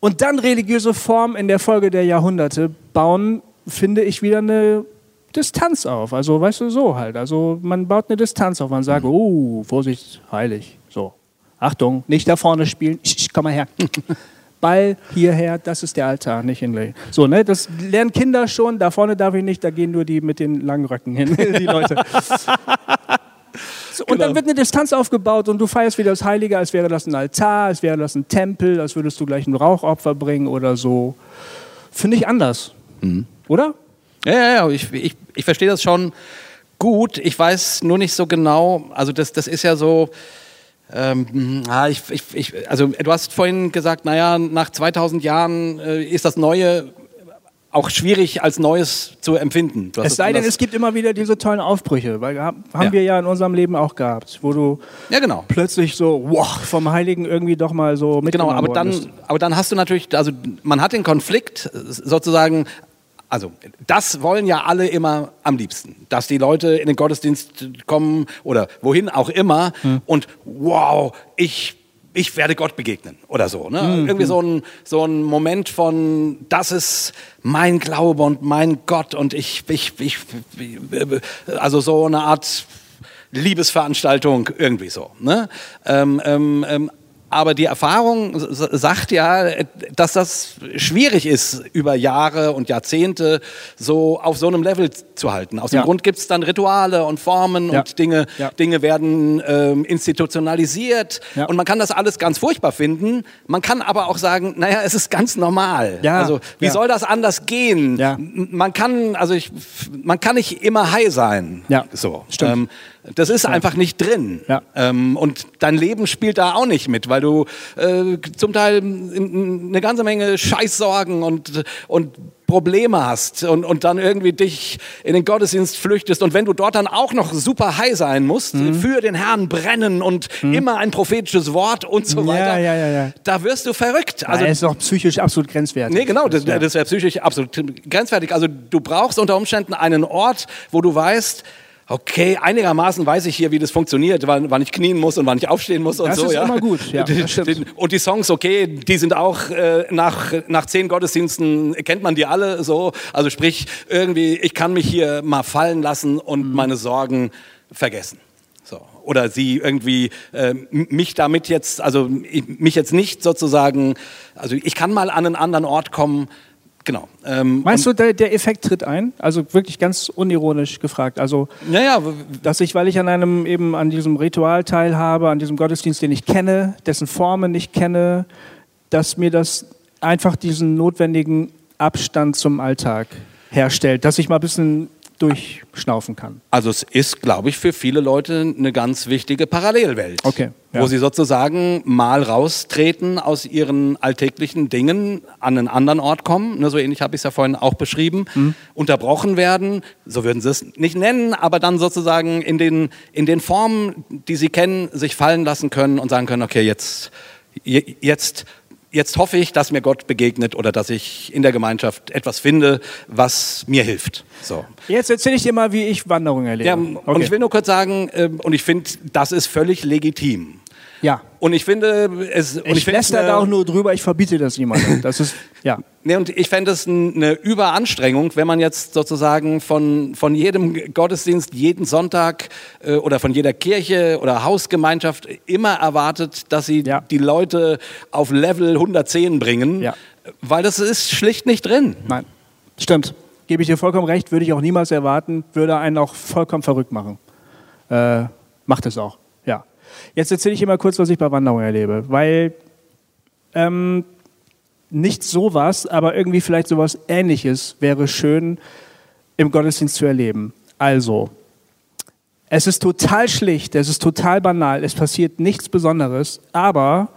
Und dann religiöse Formen in der Folge der Jahrhunderte bauen, finde ich, wieder eine Distanz auf. Also, weißt du, so halt. Also, man baut eine Distanz auf. Man sagt, oh, Vorsicht, heilig. So. Achtung, nicht da vorne spielen. Komm mal her. Ball hierher, das ist der Altar, nicht hinlegen. So, ne, das lernen Kinder schon. Da vorne darf ich nicht, da gehen nur die mit den langen Röcken hin, die Leute. So, und dann wird eine Distanz aufgebaut und du feierst wieder das Heilige, als wäre das ein Altar, als wäre das ein Tempel, als würdest du gleich ein Rauchopfer bringen oder so. Finde ich anders. Oder? Ja, ja, ja, ich, ich, ich verstehe das schon gut. Ich weiß nur nicht so genau, also das, das ist ja so, ähm, ah, ich, ich, ich, also du hast vorhin gesagt, naja, nach 2000 Jahren äh, ist das Neue auch schwierig als Neues zu empfinden. Es sei denn, es gibt immer wieder diese tollen Aufbrüche, weil haben Ja. wir ja in unserem Leben auch gehabt, wo du Ja, genau. plötzlich so wow, vom Heiligen irgendwie doch mal so Genau, mitgenommen aber worden dann, bist. aber dann hast du natürlich, also man hat den Konflikt sozusagen, also das wollen ja alle immer am liebsten, dass die Leute in den Gottesdienst kommen oder wohin auch immer und wow, ich ich werde Gott begegnen oder so. Ne? Irgendwie so ein, so ein Moment von, das ist mein Glaube und mein Gott und ich, ich, ich, also so eine Art Liebesveranstaltung irgendwie so. Ne? Ähm, ähm, ähm, aber die Erfahrung sagt ja, dass das schwierig ist, über Jahre und Jahrzehnte so auf so einem Level zu halten. Aus dem Ja. Grund gibt es dann Rituale und Formen Ja. und Dinge, Ja. Dinge werden ähm, institutionalisiert. Und man kann das alles ganz furchtbar finden. Man kann aber auch sagen, naja, es ist ganz normal. Also wie soll das anders gehen? Man kann, also ich, man kann nicht immer high sein. Ja. So. Stimmt. Ähm, das ist einfach nicht drin. Ja. Ähm, und dein Leben spielt da auch nicht mit, weil du äh, zum Teil eine ganze Menge Scheißsorgen und, und Probleme hast und, und dann irgendwie dich in den Gottesdienst flüchtest und wenn du dort dann auch noch super high sein musst, Mhm. für den Herrn brennen und immer ein prophetisches Wort und so weiter, ja, ja, da wirst du verrückt. Also, er ist doch psychisch absolut grenzwertig. Nee, genau, das, Ja. das wäre psychisch absolut grenzwertig. Also du brauchst unter Umständen einen Ort, wo du weißt, okay, einigermaßen weiß ich hier, wie das funktioniert, wann, wann ich knien muss und wann ich aufstehen muss und Das so. ist ja. immer gut, ja, das und die Songs, okay, die sind auch äh, nach, nach zehn Gottesdiensten, kennt man die alle so. Also sprich, irgendwie, ich kann mich hier mal fallen lassen und Mhm. meine Sorgen vergessen. So. Oder sie irgendwie äh, mich damit jetzt, also ich, mich jetzt nicht sozusagen, also ich kann mal an einen anderen Ort kommen. Genau. Ähm, Meinst du, der, der Effekt tritt ein? Also wirklich ganz unironisch gefragt. Also, Naja, dass ich, weil ich an einem eben an diesem Ritual teilhabe, an diesem Gottesdienst, den ich kenne, dessen Formen nicht kenne, dass mir das einfach diesen notwendigen Abstand zum Alltag herstellt, dass ich mal ein bisschen durchschnaufen kann. Also es ist, glaube ich, für viele Leute eine ganz wichtige Parallelwelt. Okay, ja. Wo sie sozusagen mal raustreten aus ihren alltäglichen Dingen, an einen anderen Ort kommen, ne, so ähnlich habe ich es ja vorhin auch beschrieben, Mhm. unterbrochen werden, so würden sie es nicht nennen, aber dann sozusagen in den, in den Formen, die sie kennen, sich fallen lassen können und sagen können, okay, jetzt, je- jetzt Jetzt hoffe ich, dass mir Gott begegnet oder dass ich in der Gemeinschaft etwas finde, was mir hilft. So. Jetzt erzähle ich dir mal, wie ich Wanderungen erlebe. Ja, und ich will nur kurz sagen, ähm, und ich finde, das ist völlig legitim. Ja. Und ich finde es. Und Ich, finde es läster eine- da auch nur drüber, ich verbiete das niemandem. Das ist, ja. Nee, und ich fände es eine Überanstrengung, wenn man jetzt sozusagen von, von jedem Gottesdienst, jeden Sonntag äh, oder von jeder Kirche oder Hausgemeinschaft immer erwartet, dass sie Ja. die Leute auf Level 110 bringen, Ja. weil das ist schlicht nicht drin. Nein. Stimmt. Gebe ich dir vollkommen recht, würde ich auch niemals erwarten, würde einen auch vollkommen verrückt machen. Äh, macht es auch. Jetzt erzähle ich dir mal kurz, was ich bei Wanderungen erlebe, weil ähm, nicht sowas, aber irgendwie vielleicht sowas Ähnliches wäre schön im Gottesdienst zu erleben. Also, es ist total schlicht, es ist total banal, es passiert nichts Besonderes, aber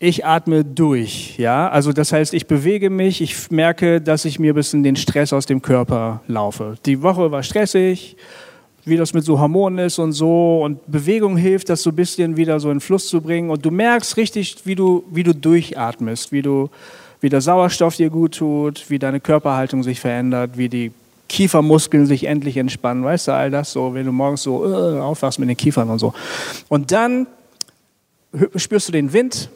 ich atme durch, ja. Also das heißt, ich bewege mich, ich merke, dass ich mir ein bisschen den Stress aus dem Körper laufe. Die Woche war stressig, wie das mit so Hormonen ist und so. Und Bewegung hilft, das so ein bisschen wieder so in Fluss zu bringen. Und du merkst richtig, wie du, wie du durchatmest, wie du, wie der Sauerstoff dir gut tut, wie deine Körperhaltung sich verändert, wie die Kiefermuskeln sich endlich entspannen. Weißt du, all das so, wenn du morgens so äh, aufwachst mit den Kiefern und so. Und dann spürst du den Wind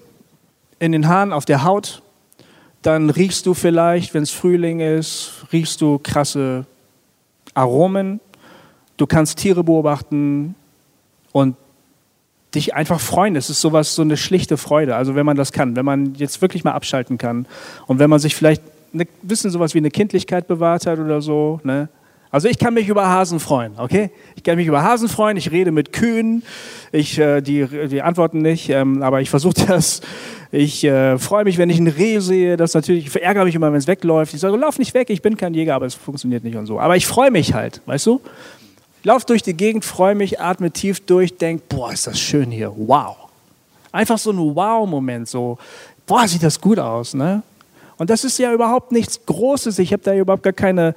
in den Haaren, auf der Haut. Dann riechst du vielleicht, wenn es Frühling ist, riechst du krasse Aromen. Du kannst Tiere beobachten und dich einfach freuen. Es ist sowas, so eine schlichte Freude. Also wenn man das kann, wenn man jetzt wirklich mal abschalten kann und wenn man sich vielleicht ein bisschen sowas wie eine Kindlichkeit bewahrt hat oder so. Ne? Also ich kann mich über Hasen freuen, okay? Ich kann mich über Hasen freuen. Ich rede mit Kühen. Ich, äh, die, die antworten nicht, ähm, aber ich versuche das. Ich äh, freue mich, wenn ich ein Reh sehe. Das natürlich, ich ärgere mich immer, wenn es wegläuft. Ich sage, lauf nicht weg, ich bin kein Jäger, aber es funktioniert nicht und so. Aber ich freue mich halt, weißt du? Ich laufe durch die Gegend, freue mich, atme tief durch, denke, boah, ist das schön hier. Wow. Einfach so ein Wow-Moment, so, boah, sieht das gut aus, ne? Und das ist ja überhaupt nichts Großes. Ich habe da überhaupt gar keine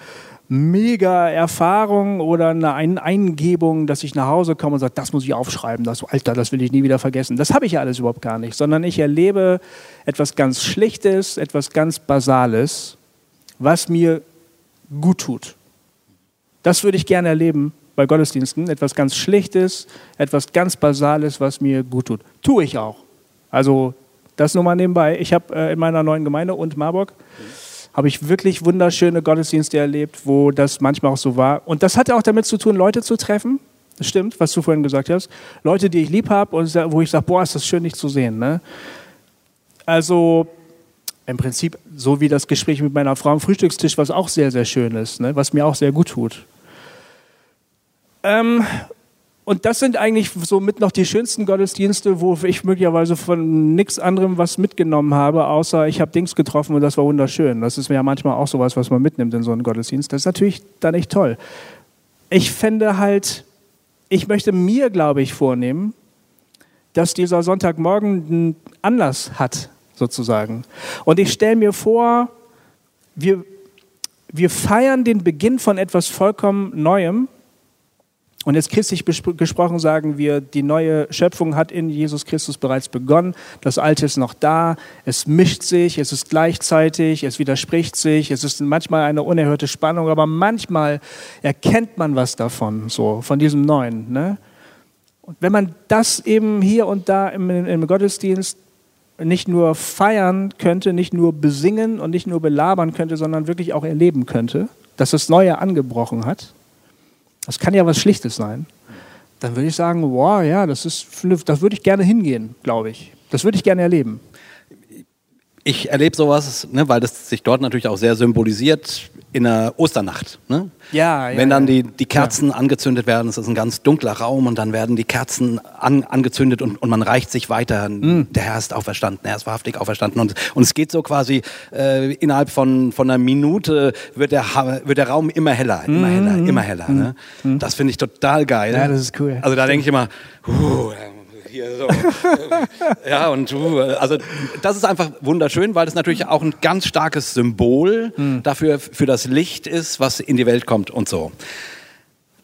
mega Erfahrung oder eine Ein Eingebung, dass ich nach Hause komme und sage, das muss ich aufschreiben, das, Alter, das will ich nie wieder vergessen. Das habe ich ja alles überhaupt gar nicht, sondern ich erlebe etwas ganz Schlichtes, etwas ganz Basales, was mir gut tut. Das würde ich gerne erleben bei Gottesdiensten. Etwas ganz Schlichtes, etwas ganz Basales, was mir gut tut. Tue ich auch. Also das nur mal nebenbei. Ich habe äh, in meiner neuen Gemeinde und Marburg habe ich wirklich wunderschöne Gottesdienste erlebt, wo das manchmal auch so war. Und das hatte auch damit zu tun, Leute zu treffen. Das stimmt, was du vorhin gesagt hast. Leute, die ich lieb habe und wo ich sage, boah, ist das schön, dich zu sehen. Ne? Also im Prinzip so wie das Gespräch mit meiner Frau am Frühstückstisch, was auch sehr, sehr schön ist, ne? was mir auch sehr gut tut. Ähm, und das sind eigentlich so mit noch die schönsten Gottesdienste, wo ich möglicherweise von nichts anderem was mitgenommen habe, außer ich habe Dings getroffen und das war wunderschön. Das ist mir ja manchmal auch sowas, was man mitnimmt in so einen Gottesdienst. Das ist natürlich dann echt toll. Ich fände halt, ich möchte mir, glaube ich, vornehmen, dass dieser Sonntagmorgen einen Anlass hat, sozusagen. Und ich stelle mir vor, wir, wir feiern den Beginn von etwas vollkommen Neuem. Und jetzt christlich gesprochen sagen wir, die neue Schöpfung hat in Jesus Christus bereits begonnen. Das Alte ist noch da. Es mischt sich, es ist gleichzeitig, es widerspricht sich. Es ist manchmal eine unerhörte Spannung, aber manchmal erkennt man was davon, so von diesem Neuen. Ne? Und wenn man das eben hier und da im, im Gottesdienst nicht nur feiern könnte, nicht nur besingen und nicht nur belabern könnte, sondern wirklich auch erleben könnte, dass das Neue angebrochen hat, das kann ja was Schlichtes sein, dann würde ich sagen, wow, ja, das ist, das würde ich gerne hingehen, glaube ich. Das würde ich gerne erleben. ich erlebe sowas, ne, weil das sich dort natürlich auch sehr symbolisiert in der Osternacht. Ne? Ja, ja, Wenn dann ja. die, die Kerzen angezündet werden, es ist ein ganz dunkler Raum und dann werden die Kerzen an, angezündet und, und man reicht sich weiter. Mhm. Der Herr ist auferstanden, er ist wahrhaftig auferstanden. Und, und es geht so quasi äh, innerhalb von, von einer Minute wird der, wird der Raum immer heller, immer heller, immer heller. Ne? Das finde ich total geil. Mhm. Ja, das ist cool. Also da denke ich immer, huh, hier so. ja, und uh, also das ist einfach wunderschön, weil das natürlich auch ein ganz starkes Symbol Hm. dafür für das Licht ist, was in die Welt kommt und so.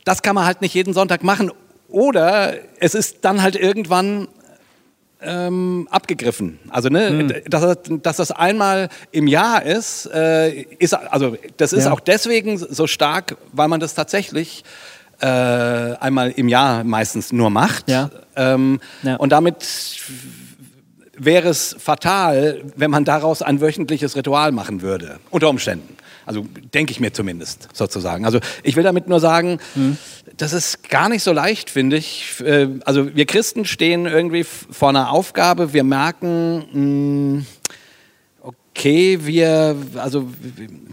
Das kann man halt nicht jeden Sonntag machen. Oder es ist dann halt irgendwann ähm, abgegriffen. Also ne, Hm. dass, das- dass das einmal im Jahr ist, äh, ist also das ist Ja. auch deswegen so stark, weil man das tatsächlich äh, einmal im Jahr meistens nur macht. Ja. Ähm, Ja. Und damit wäre es fatal, wenn man daraus ein wöchentliches Ritual machen würde. Unter Umständen. Also denke ich mir zumindest sozusagen. Also ich will damit nur sagen, das ist gar nicht so leicht, finde ich. Äh, Also wir Christen stehen irgendwie vor einer Aufgabe. Wir merken, mh, okay, wir, also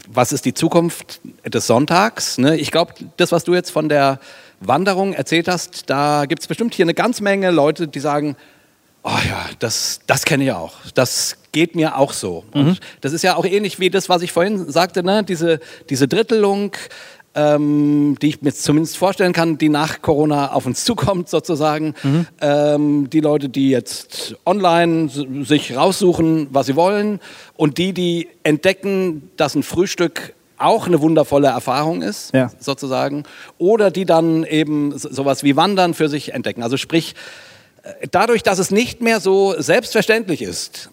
was ist die Zukunft des Sonntags? Ne? Ich glaube, das, was du jetzt von der Wanderung erzählt hast, da gibt es bestimmt hier eine ganz Menge Leute, die sagen, oh ja, das, das kenne ich auch. Das geht mir auch so. Und das ist ja auch ähnlich wie das, was ich vorhin sagte, ne? diese, diese Drittelung, ähm, die ich mir zumindest vorstellen kann, die nach Corona auf uns zukommt sozusagen. Ähm, die Leute, die jetzt online sich raussuchen, was sie wollen und die, die entdecken, dass ein Frühstück auch eine wundervolle Erfahrung ist, Ja. sozusagen. Oder die dann eben so- sowas wie Wandern für sich entdecken. Also sprich, äh, dadurch, dass es nicht mehr so selbstverständlich ist,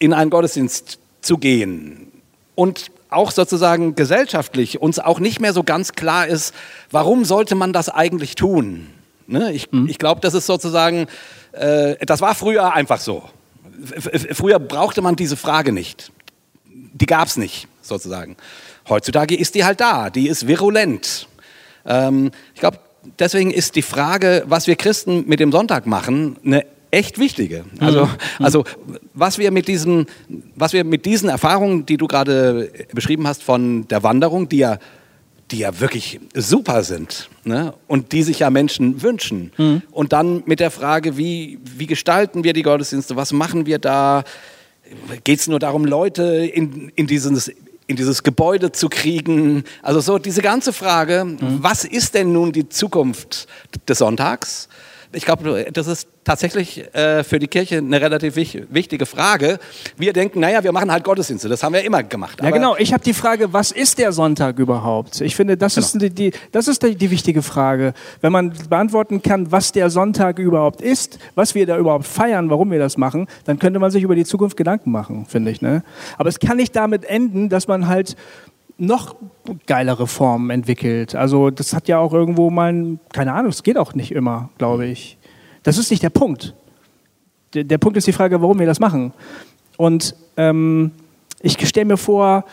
in einen Gottesdienst zu gehen und auch sozusagen gesellschaftlich uns auch nicht mehr so ganz klar ist, warum sollte man das eigentlich tun? Ne? Ich, ich glaube, das ist sozusagen, äh, das war früher einfach so. F- früher brauchte man diese Frage nicht. Die gab es nicht, sozusagen. Heutzutage ist die halt da, die ist virulent. Ähm, ich glaube, deswegen ist die Frage, was wir Christen mit dem Sonntag machen, eine echt wichtige. Also, also was wir mit diesen, was wir mit diesen Erfahrungen, die du gerade beschrieben hast von der Wanderung, die ja, die ja wirklich super sind ne? und die sich ja Menschen wünschen. Und dann mit der Frage, wie, wie gestalten wir die Gottesdienste, was machen wir da? Geht es nur darum, Leute in, in, dieses, in dieses Gebäude zu kriegen? Also so diese ganze Frage, was ist denn nun die Zukunft des Sonntags? Ich glaube, das ist tatsächlich äh, für die Kirche eine relativ wich wichtige Frage. Wir denken, naja, wir machen halt Gottesdienste, das haben wir immer gemacht. Ja, genau. Ich habe die Frage, was ist der Sonntag überhaupt? Ich finde, das ist, die, die, das ist die, die wichtige Frage. Wenn man beantworten kann, was der Sonntag überhaupt ist, was wir da überhaupt feiern, warum wir das machen, dann könnte man sich über die Zukunft Gedanken machen, finde ich. Ne? Aber es kann nicht damit enden, dass man halt noch geilere Formen entwickelt. Also das hat ja auch irgendwo mal, ein- keine Ahnung, es geht auch nicht immer, glaube ich. Das ist nicht der Punkt. Der, der Punkt ist die Frage, warum wir das machen. Und ähm, ich stelle mir vor,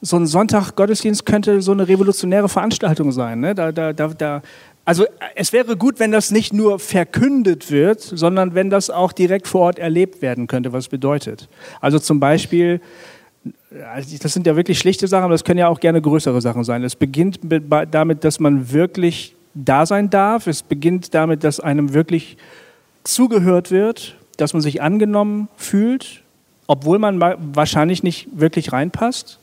so ein Sonntag-Gottesdienst könnte so eine revolutionäre Veranstaltung sein. Ne? Da, da, da, da, also es wäre gut, wenn das nicht nur verkündet wird, sondern wenn das auch direkt vor Ort erlebt werden könnte, was es bedeutet. Also zum Beispiel, das sind ja wirklich schlichte Sachen, aber das können ja auch gerne größere Sachen sein. Es beginnt damit, dass man wirklich da sein darf. Es beginnt damit, dass einem wirklich zugehört wird, dass man sich angenommen fühlt, obwohl man ma- wahrscheinlich nicht wirklich reinpasst.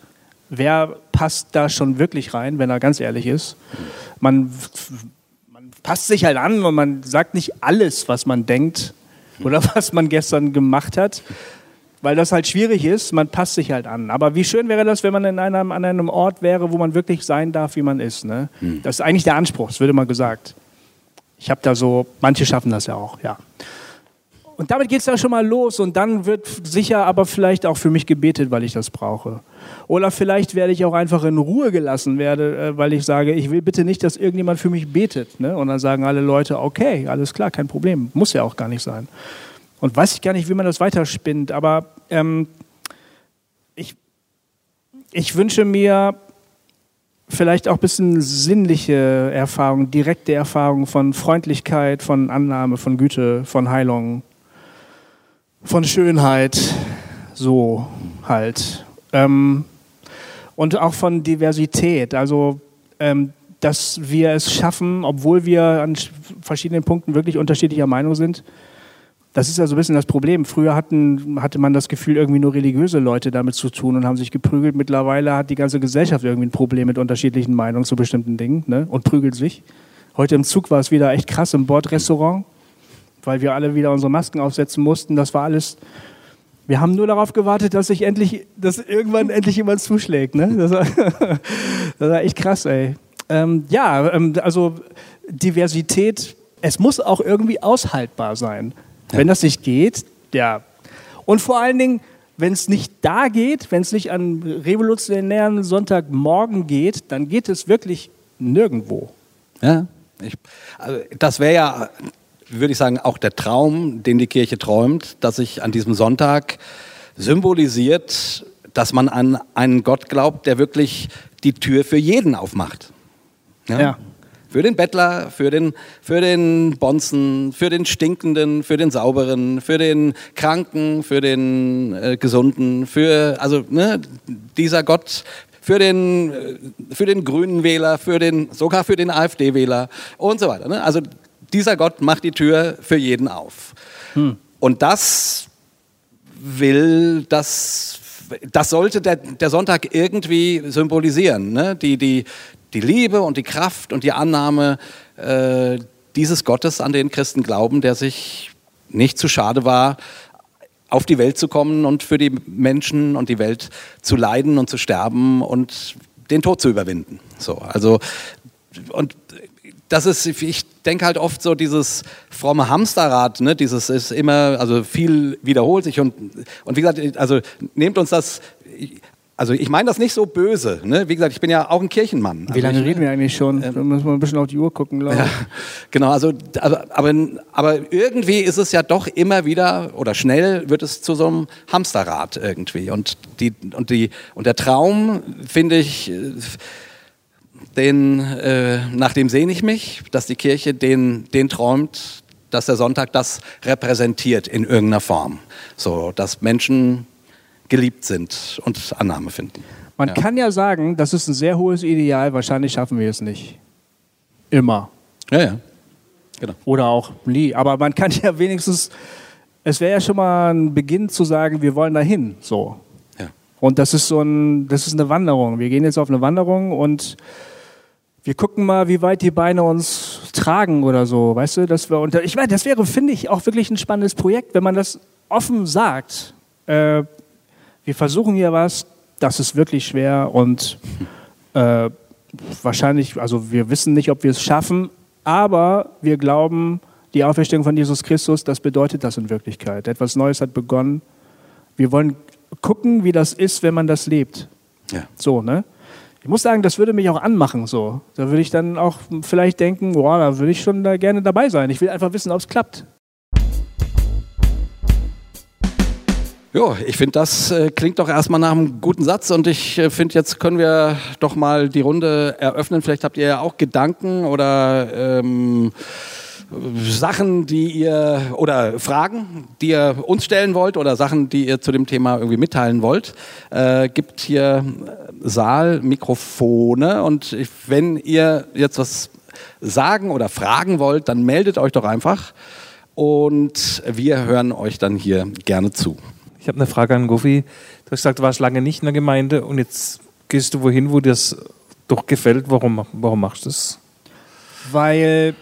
Wer passt da schon wirklich rein, wenn er ganz ehrlich ist? Man, man passt sich halt an und man sagt nicht alles, was man denkt oder was man gestern gemacht hat, weil das halt schwierig ist. Man passt sich halt an. Aber wie schön wäre das, wenn man in einem, an einem Ort wäre, wo man wirklich sein darf, wie man ist. Ne? Das ist eigentlich der Anspruch, das wird immer gesagt. Ich habe da so, manche schaffen das ja auch, ja. Und damit geht es da schon mal los und dann wird sicher aber vielleicht auch für mich gebetet, weil ich das brauche. Oder vielleicht werde ich auch einfach in Ruhe gelassen, werde, äh, weil ich sage, ich will bitte nicht, dass irgendjemand für mich betet. Ne? Und dann sagen alle Leute, okay, alles klar, kein Problem. Muss ja auch gar nicht sein. Und weiß ich gar nicht, wie man das weiterspinnt, aber ähm, ich, ich wünsche mir vielleicht auch ein bisschen sinnliche Erfahrung, direkte Erfahrung von Freundlichkeit, von Annahme, von Güte, von Heilung, von Schönheit, so halt. Ähm, und auch von Diversität. Also, ähm, dass wir es schaffen, obwohl wir an verschiedenen Punkten wirklich unterschiedlicher Meinung sind. Das ist ja so ein bisschen das Problem. Früher hatten, hatte man das Gefühl, irgendwie nur religiöse Leute damit zu tun und haben sich geprügelt. Mittlerweile hat die ganze Gesellschaft irgendwie ein Problem mit unterschiedlichen Meinungen zu bestimmten Dingen ne? und prügelt sich. Heute im Zug war es wieder echt krass im Bordrestaurant, weil wir alle wieder unsere Masken aufsetzen mussten. Das war alles wir haben nur darauf gewartet, dass sich endlich, dass irgendwann endlich jemand zuschlägt. Ne? Das, war, das war echt krass, ey. Ähm, ja, ähm, also Diversität, es muss auch irgendwie aushaltbar sein. Ja. Wenn das nicht geht, ja. Und vor allen Dingen, wenn es nicht da geht, wenn es nicht an revolutionären Sonntagmorgen geht, dann geht es wirklich nirgendwo. Ja, ich, also das wäre ja würde ich sagen, auch der Traum, den die Kirche träumt, dass sich an diesem Sonntag symbolisiert, dass man an einen Gott glaubt, der wirklich die Tür für jeden aufmacht. Ja? ja. Für den Bettler, für den, für den Bonzen, für den Stinkenden, für den Sauberen, für den Kranken, für den äh, Gesunden, für, also ne, dieser Gott, für den, äh, für den grünen Wähler, für den, sogar für den AfD-Wähler und so weiter. Ne? Also dieser Gott macht die Tür für jeden auf. Hm. Und das will, das, das sollte der, der Sonntag irgendwie symbolisieren. Ne? Die, die, die Liebe und die Kraft und die Annahme äh, dieses Gottes, an den Christen glauben, der sich nicht zu schade war, auf die Welt zu kommen und für die Menschen und die Welt zu leiden und zu sterben und den Tod zu überwinden. So, also und das ist, ich denke halt oft so dieses fromme Hamsterrad, ne, dieses ist immer, also viel wiederholt sich und, und wie gesagt, also nehmt uns das, also ich meine das nicht so böse, ne? wie gesagt, ich bin ja auch ein Kirchenmann. Also wie lange ich, reden wir eigentlich schon? Ähm, da müssen wir ein bisschen auf die Uhr gucken, glaube ich. Ja, genau, also, also, aber, aber irgendwie ist es ja doch immer wieder, oder schnell wird es zu so einem Hamsterrad irgendwie und, die, und, die, und der Traum, finde ich, den, äh, nach dem sehne ich mich, dass die Kirche den, den träumt, dass der Sonntag das repräsentiert in irgendeiner Form. So, dass Menschen geliebt sind und Annahme finden. Man ja. kann ja sagen, das ist ein sehr hohes Ideal, wahrscheinlich schaffen wir es nicht. Immer. Ja, ja. Genau. Oder auch nie. Aber man kann ja wenigstens, es wäre ja schon mal ein Beginn zu sagen, wir wollen dahin. So. Ja. Und das ist so ein, das ist eine Wanderung. Wir gehen jetzt auf eine Wanderung und wir gucken mal, wie weit die Beine uns tragen oder so, weißt du, dass wir unter, ich meine, das wäre, finde ich, auch wirklich ein spannendes Projekt, wenn man das offen sagt. Äh, wir versuchen hier was, das ist wirklich schwer und äh, wahrscheinlich, also wir wissen nicht, ob wir es schaffen, aber wir glauben, die Auferstehung von Jesus Christus, das bedeutet das in Wirklichkeit. Etwas Neues hat begonnen. Wir wollen gucken, wie das ist, wenn man das lebt. Ja. So, ne? Ich muss sagen, das würde mich auch anmachen. So. Da würde ich dann auch vielleicht denken, boah, da würde ich schon da gerne dabei sein. Ich will einfach wissen, ob es klappt. Jo, ich finde, das äh, klingt doch erstmal nach einem guten Satz und ich äh, finde, jetzt können wir doch mal die Runde eröffnen. Vielleicht habt ihr ja auch Gedanken oder ähm, Sachen, die ihr oder Fragen, die ihr uns stellen wollt oder Sachen, die ihr zu dem Thema irgendwie mitteilen wollt, äh, gibt hier Saalmikrofone und ich, wenn ihr jetzt was sagen oder fragen wollt, dann meldet euch doch einfach und wir hören euch dann hier gerne zu. Ich habe eine Frage an Gofi. Du hast gesagt, du warst lange nicht in der Gemeinde und jetzt gehst du wohin, wo dir das doch gefällt. Warum, warum machst du das? Weil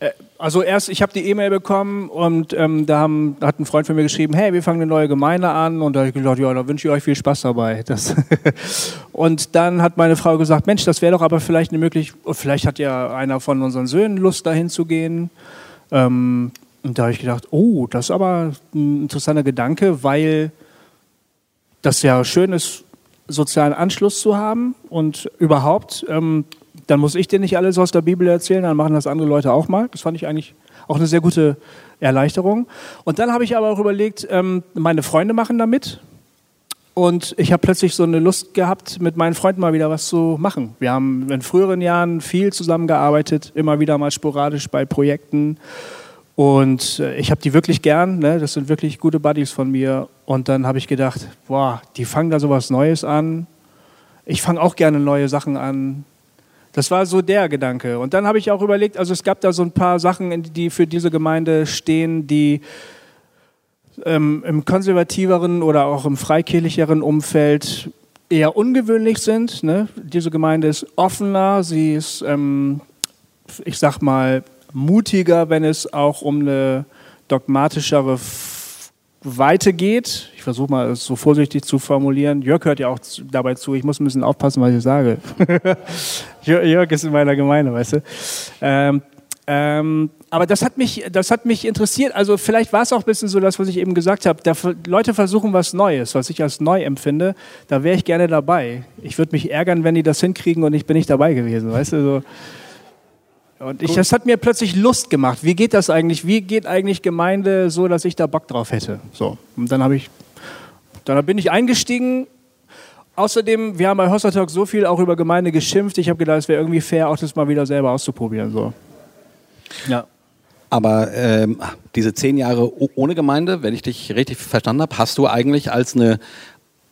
äh, also erst, ich habe die E-Mail bekommen und ähm, da haben, hat ein Freund von mir geschrieben, hey, wir fangen eine neue Gemeinde an und da habe ich gedacht, ja, da wünsche ich euch viel Spaß dabei. Und dann hat meine Frau gesagt, Mensch, das wäre doch aber vielleicht eine Möglichkeit, vielleicht hat ja einer von unseren Söhnen Lust, dahin zu gehen. Ähm, und da habe ich gedacht, oh, das ist aber ein interessanter Gedanke, weil das ja schön ist, sozialen Anschluss zu haben und überhaupt ähm, dann muss ich dir nicht alles aus der Bibel erzählen, dann machen das andere Leute auch mal. Das fand ich eigentlich auch eine sehr gute Erleichterung. Und dann habe ich aber auch überlegt, ähm, meine Freunde machen da mit. Und ich habe plötzlich so eine Lust gehabt, mit meinen Freunden mal wieder was zu machen. Wir haben in früheren Jahren viel zusammengearbeitet, immer wieder mal sporadisch bei Projekten. Und äh, ich habe die wirklich gern, ne? das sind wirklich gute Buddies von mir. Und dann habe ich gedacht, boah, die fangen da so was Neues an ich fange auch gerne neue Sachen an. Das war so der Gedanke. Und dann habe ich auch überlegt, also es gab da so ein paar Sachen, die für diese Gemeinde stehen, die ähm, im konservativeren oder auch im freikirchlicheren Umfeld eher ungewöhnlich sind. Ne? Diese Gemeinde ist offener, sie ist, ähm, ich sag mal, mutiger, wenn es auch um eine dogmatischere Weite geht. Ich versuche mal es so vorsichtig zu formulieren. Jörg hört ja auch dabei zu. Ich muss ein bisschen aufpassen, was ich sage. Jörg ist in meiner Gemeinde, weißt du. Ähm, ähm, aber das hat mich, das hat mich interessiert. Also vielleicht war es auch ein bisschen so das, was ich eben gesagt habe. Leute versuchen was Neues, was ich als neu empfinde. Da wäre ich gerne dabei. Ich würde mich ärgern, wenn die das hinkriegen und ich bin nicht dabei gewesen. Weißt du so. Und ich, das hat mir plötzlich Lust gemacht. Wie geht das eigentlich? Wie geht eigentlich Gemeinde so, dass ich da Bock drauf hätte? So. Und dann habe ich, dann bin ich eingestiegen. Außerdem, wir haben bei Hossa Talk so viel auch über Gemeinde geschimpft. Ich habe gedacht, es wäre irgendwie fair, auch das mal wieder selber auszuprobieren. So. Ja. Aber ähm, diese zehn Jahre ohne Gemeinde, wenn ich dich richtig verstanden habe, hast du eigentlich als eine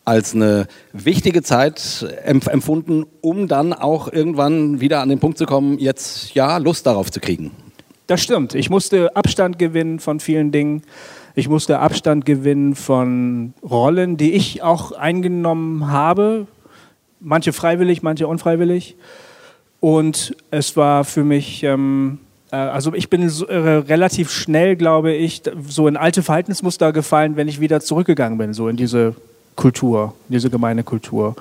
als eine wichtige Zeit empfunden, um dann auch irgendwann wieder an den Punkt zu kommen, jetzt ja Lust darauf zu kriegen. Das stimmt. Ich musste Abstand gewinnen von vielen Dingen. Ich musste Abstand gewinnen von Rollen, die ich auch eingenommen habe. Manche freiwillig, manche unfreiwillig. Und es war für mich, ähm, äh, also ich bin so, äh, relativ schnell, glaube ich, so in alte Verhaltensmuster gefallen, wenn ich wieder zurückgegangen bin, so in diese Kultur, diese Gemeindekultur.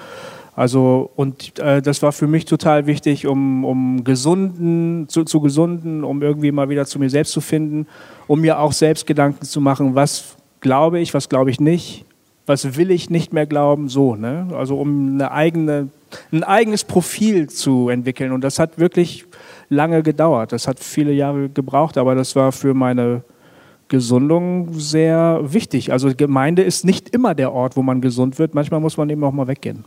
Also, und äh, das war für mich total wichtig, um, um gesunden, zu, zu gesunden, um irgendwie mal wieder zu mir selbst zu finden, um mir auch selbst Gedanken zu machen, was glaube ich, was glaube ich nicht, was will ich nicht mehr glauben, so, ne? Also um eine eigene, ein eigenes Profil zu entwickeln. Und das hat wirklich lange gedauert. Das hat viele Jahre gebraucht, aber das war für meine Gesundung sehr wichtig. Also Gemeinde ist nicht immer der Ort, wo man gesund wird. Manchmal muss man eben auch mal weggehen.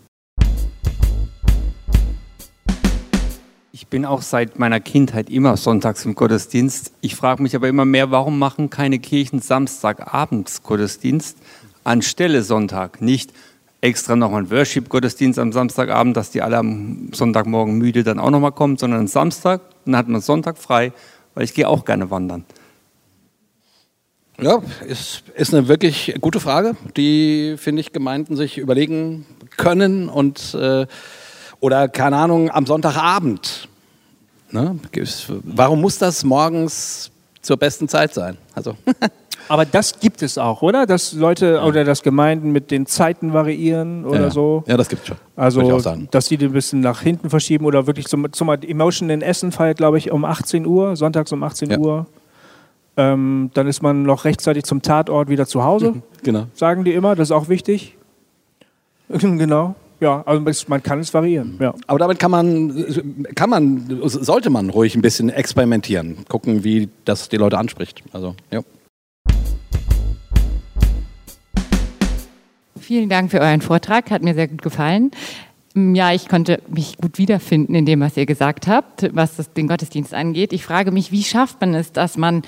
Ich bin auch seit meiner Kindheit immer sonntags im Gottesdienst. Ich frage mich aber immer mehr, warum machen keine Kirchen Samstagabends Gottesdienst anstelle Sonntag? Nicht extra nochmal ein Worship-Gottesdienst am Samstagabend, dass die alle am Sonntagmorgen müde dann auch nochmal kommen, sondern Samstag, dann hat man Sonntag frei, weil ich gehe auch gerne wandern. Ja, ist, ist eine wirklich gute Frage, die, finde ich, Gemeinden sich überlegen können und äh, oder keine Ahnung, am Sonntagabend. Ne? Warum muss das morgens zur besten Zeit sein? Also. Aber das gibt es auch, oder? Dass Leute ja. oder dass Gemeinden mit den Zeiten variieren oder ja. so. Ja, das gibt es schon. Also, dass die ein bisschen nach hinten verschieben oder wirklich zum, zum Emotion in Essen feiert, glaube ich, um 18 Uhr, sonntags um 18 ja. Uhr. Ähm, dann ist man noch rechtzeitig zum Tatort wieder zu Hause. genau. Sagen die immer, das ist auch wichtig. genau. Ja, also man kann es variieren. Ja. Aber damit kann man, kann man, sollte man ruhig ein bisschen experimentieren, gucken, wie das die Leute anspricht. Also, ja. Vielen Dank für euren Vortrag, hat mir sehr gut gefallen. Ja, ich konnte mich gut wiederfinden in dem, was ihr gesagt habt, was das, den Gottesdienst angeht. Ich frage mich, wie schafft man es, dass man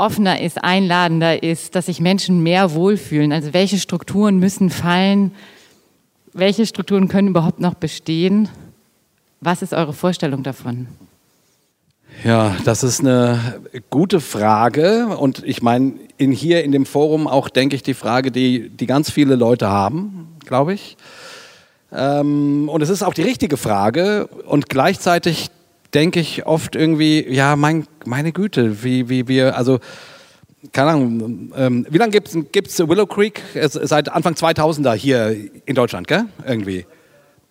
offener ist, einladender ist, dass sich Menschen mehr wohlfühlen? Also welche Strukturen müssen fallen? Welche Strukturen können überhaupt noch bestehen? Was ist eure Vorstellung davon? Ja, das ist eine gute Frage und ich meine, in hier in dem Forum auch, denke ich, die Frage, die, die ganz viele Leute haben, glaube ich. Ähm, und es ist auch die richtige Frage und gleichzeitig denke ich oft irgendwie, ja, mein, meine Güte, wie, wie wir, also, keine Ahnung, ähm, wie lange gibt es Willow Creek? Seit Anfang 2000er hier in Deutschland, gell? Irgendwie.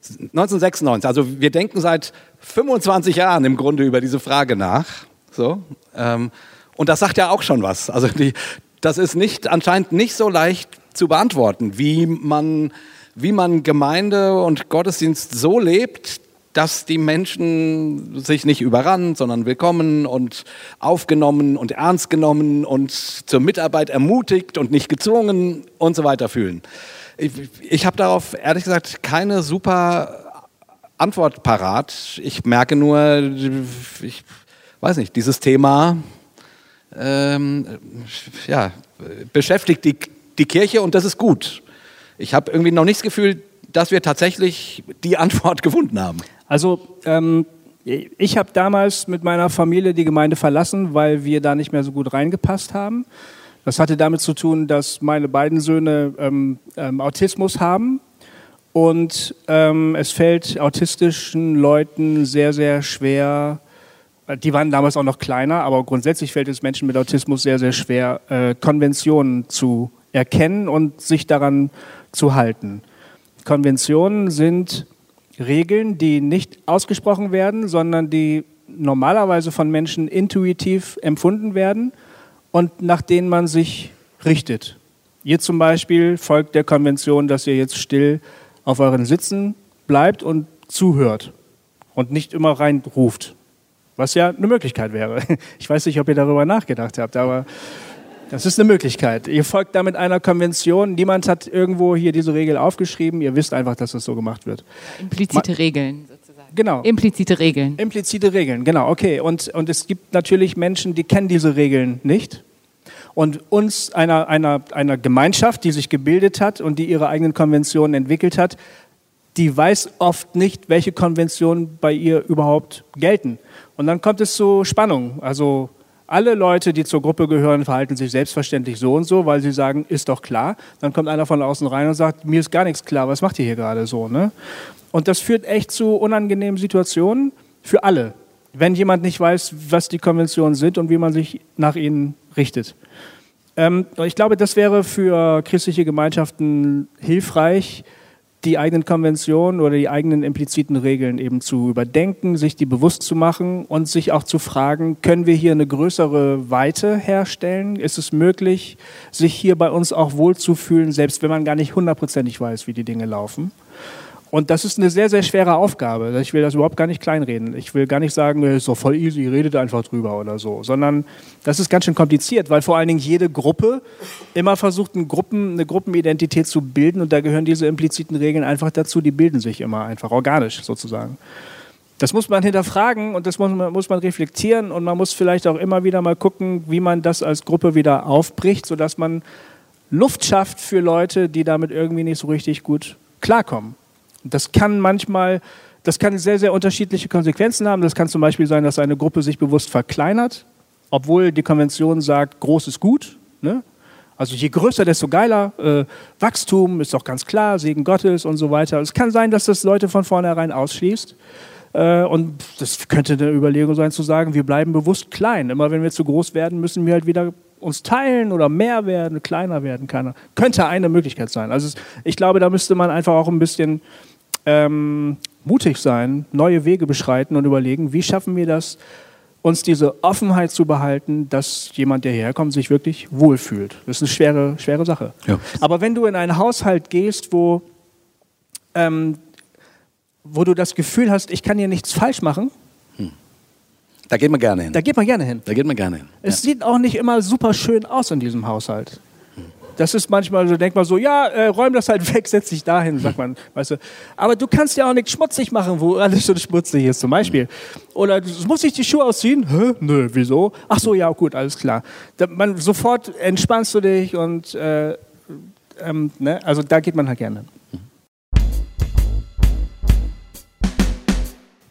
1996, also wir denken seit 25 Jahren im Grunde über diese Frage nach. So, ähm, und das sagt ja auch schon was. Also die, das ist nicht, anscheinend nicht so leicht zu beantworten, wie man, wie man Gemeinde und Gottesdienst so lebt, dass die Menschen sich nicht überrannt, sondern willkommen und aufgenommen und ernst genommen und zur Mitarbeit ermutigt und nicht gezwungen und so weiter fühlen. Ich, ich habe darauf ehrlich gesagt keine super Antwort parat. Ich merke nur, ich weiß nicht, dieses Thema ähm, ja, beschäftigt die, die Kirche und das ist gut. Ich habe irgendwie noch nicht das Gefühl, dass wir tatsächlich die Antwort gefunden haben? Also ähm, ich habe damals mit meiner Familie die Gemeinde verlassen, weil wir da nicht mehr so gut reingepasst haben. Das hatte damit zu tun, dass meine beiden Söhne ähm, ähm, Autismus haben und ähm, es fällt autistischen Leuten sehr, sehr schwer, die waren damals auch noch kleiner, aber grundsätzlich fällt es Menschen mit Autismus sehr, sehr schwer, äh, Konventionen zu erkennen und sich daran zu halten. Konventionen sind Regeln, die nicht ausgesprochen werden, sondern die normalerweise von Menschen intuitiv empfunden werden und nach denen man sich richtet. Ihr zum Beispiel folgt der Konvention, dass ihr jetzt still auf euren Sitzen bleibt und zuhört und nicht immer reinruft, was ja eine Möglichkeit wäre. Ich weiß nicht, ob ihr darüber nachgedacht habt, aber das ist eine Möglichkeit. Ihr folgt damit einer Konvention. Niemand hat irgendwo hier diese Regel aufgeschrieben. Ihr wisst einfach, dass das so gemacht wird. Implizite Ma Regeln sozusagen. Genau. Implizite Regeln. Implizite Regeln, genau. Okay. Und, und es gibt natürlich Menschen, die kennen diese Regeln nicht. Und uns, einer, einer, einer Gemeinschaft, die sich gebildet hat und die ihre eigenen Konventionen entwickelt hat, die weiß oft nicht, welche Konventionen bei ihr überhaupt gelten. Und dann kommt es zu Spannung. Also alle Leute, die zur Gruppe gehören, verhalten sich selbstverständlich so und so, weil sie sagen, ist doch klar. Dann kommt einer von außen rein und sagt, mir ist gar nichts klar, was macht ihr hier gerade so? Ne? Und das führt echt zu unangenehmen Situationen für alle, wenn jemand nicht weiß, was die Konventionen sind und wie man sich nach ihnen richtet. Ähm, ich glaube, das wäre für christliche Gemeinschaften hilfreich, die eigenen Konventionen oder die eigenen impliziten Regeln eben zu überdenken, sich die bewusst zu machen und sich auch zu fragen, können wir hier eine größere Weite herstellen? Ist es möglich, sich hier bei uns auch wohlzufühlen, selbst wenn man gar nicht hundertprozentig weiß, wie die Dinge laufen? Und das ist eine sehr, sehr schwere Aufgabe. Ich will das überhaupt gar nicht kleinreden. Ich will gar nicht sagen, es ist doch voll easy, redet einfach drüber oder so. Sondern das ist ganz schön kompliziert, weil vor allen Dingen jede Gruppe immer versucht, eine, Gruppen, eine Gruppenidentität zu bilden und da gehören diese impliziten Regeln einfach dazu, die bilden sich immer einfach organisch sozusagen. Das muss man hinterfragen und das muss man, muss man reflektieren und man muss vielleicht auch immer wieder mal gucken, wie man das als Gruppe wieder aufbricht, sodass man Luft schafft für Leute, die damit irgendwie nicht so richtig gut klarkommen. Das kann manchmal, das kann sehr, sehr unterschiedliche Konsequenzen haben. Das kann zum Beispiel sein, dass eine Gruppe sich bewusst verkleinert, obwohl die Konvention sagt, groß ist gut. Ne? Also je größer, desto geiler. Äh, Wachstum ist doch ganz klar, Segen Gottes und so weiter. Es kann sein, dass das Leute von vornherein ausschließt. Äh, und das könnte eine Überlegung sein, zu sagen, wir bleiben bewusst klein. Immer wenn wir zu groß werden, müssen wir halt wieder uns teilen oder mehr werden, kleiner werden. Keine. Könnte eine Möglichkeit sein. Also ich glaube, da müsste man einfach auch ein bisschen ähm, mutig sein, neue Wege beschreiten und überlegen, wie schaffen wir das, uns diese Offenheit zu behalten, dass jemand, der hierher kommt, sich wirklich wohlfühlt. Das ist eine schwere, schwere Sache. Ja. Aber wenn du in einen Haushalt gehst, wo, ähm, wo du das Gefühl hast, ich kann hier nichts falsch machen, hm. da geht man gerne hin. Da geht man gerne hin. Da geht man gerne hin. Es ja. sieht auch nicht immer super schön aus in diesem Haushalt das ist manchmal so, denkt man so, ja, äh, räum das halt weg, setz dich dahin, sagt man, weißt du. Aber du kannst ja auch nichts schmutzig machen, wo alles schon schmutzig ist, zum Beispiel. Oder muss ich die Schuhe ausziehen? Hä? Nö, wieso? Ach so, ja, gut, alles klar. Da, man, sofort entspannst du dich und, äh, ähm, ne? also da geht man halt gerne.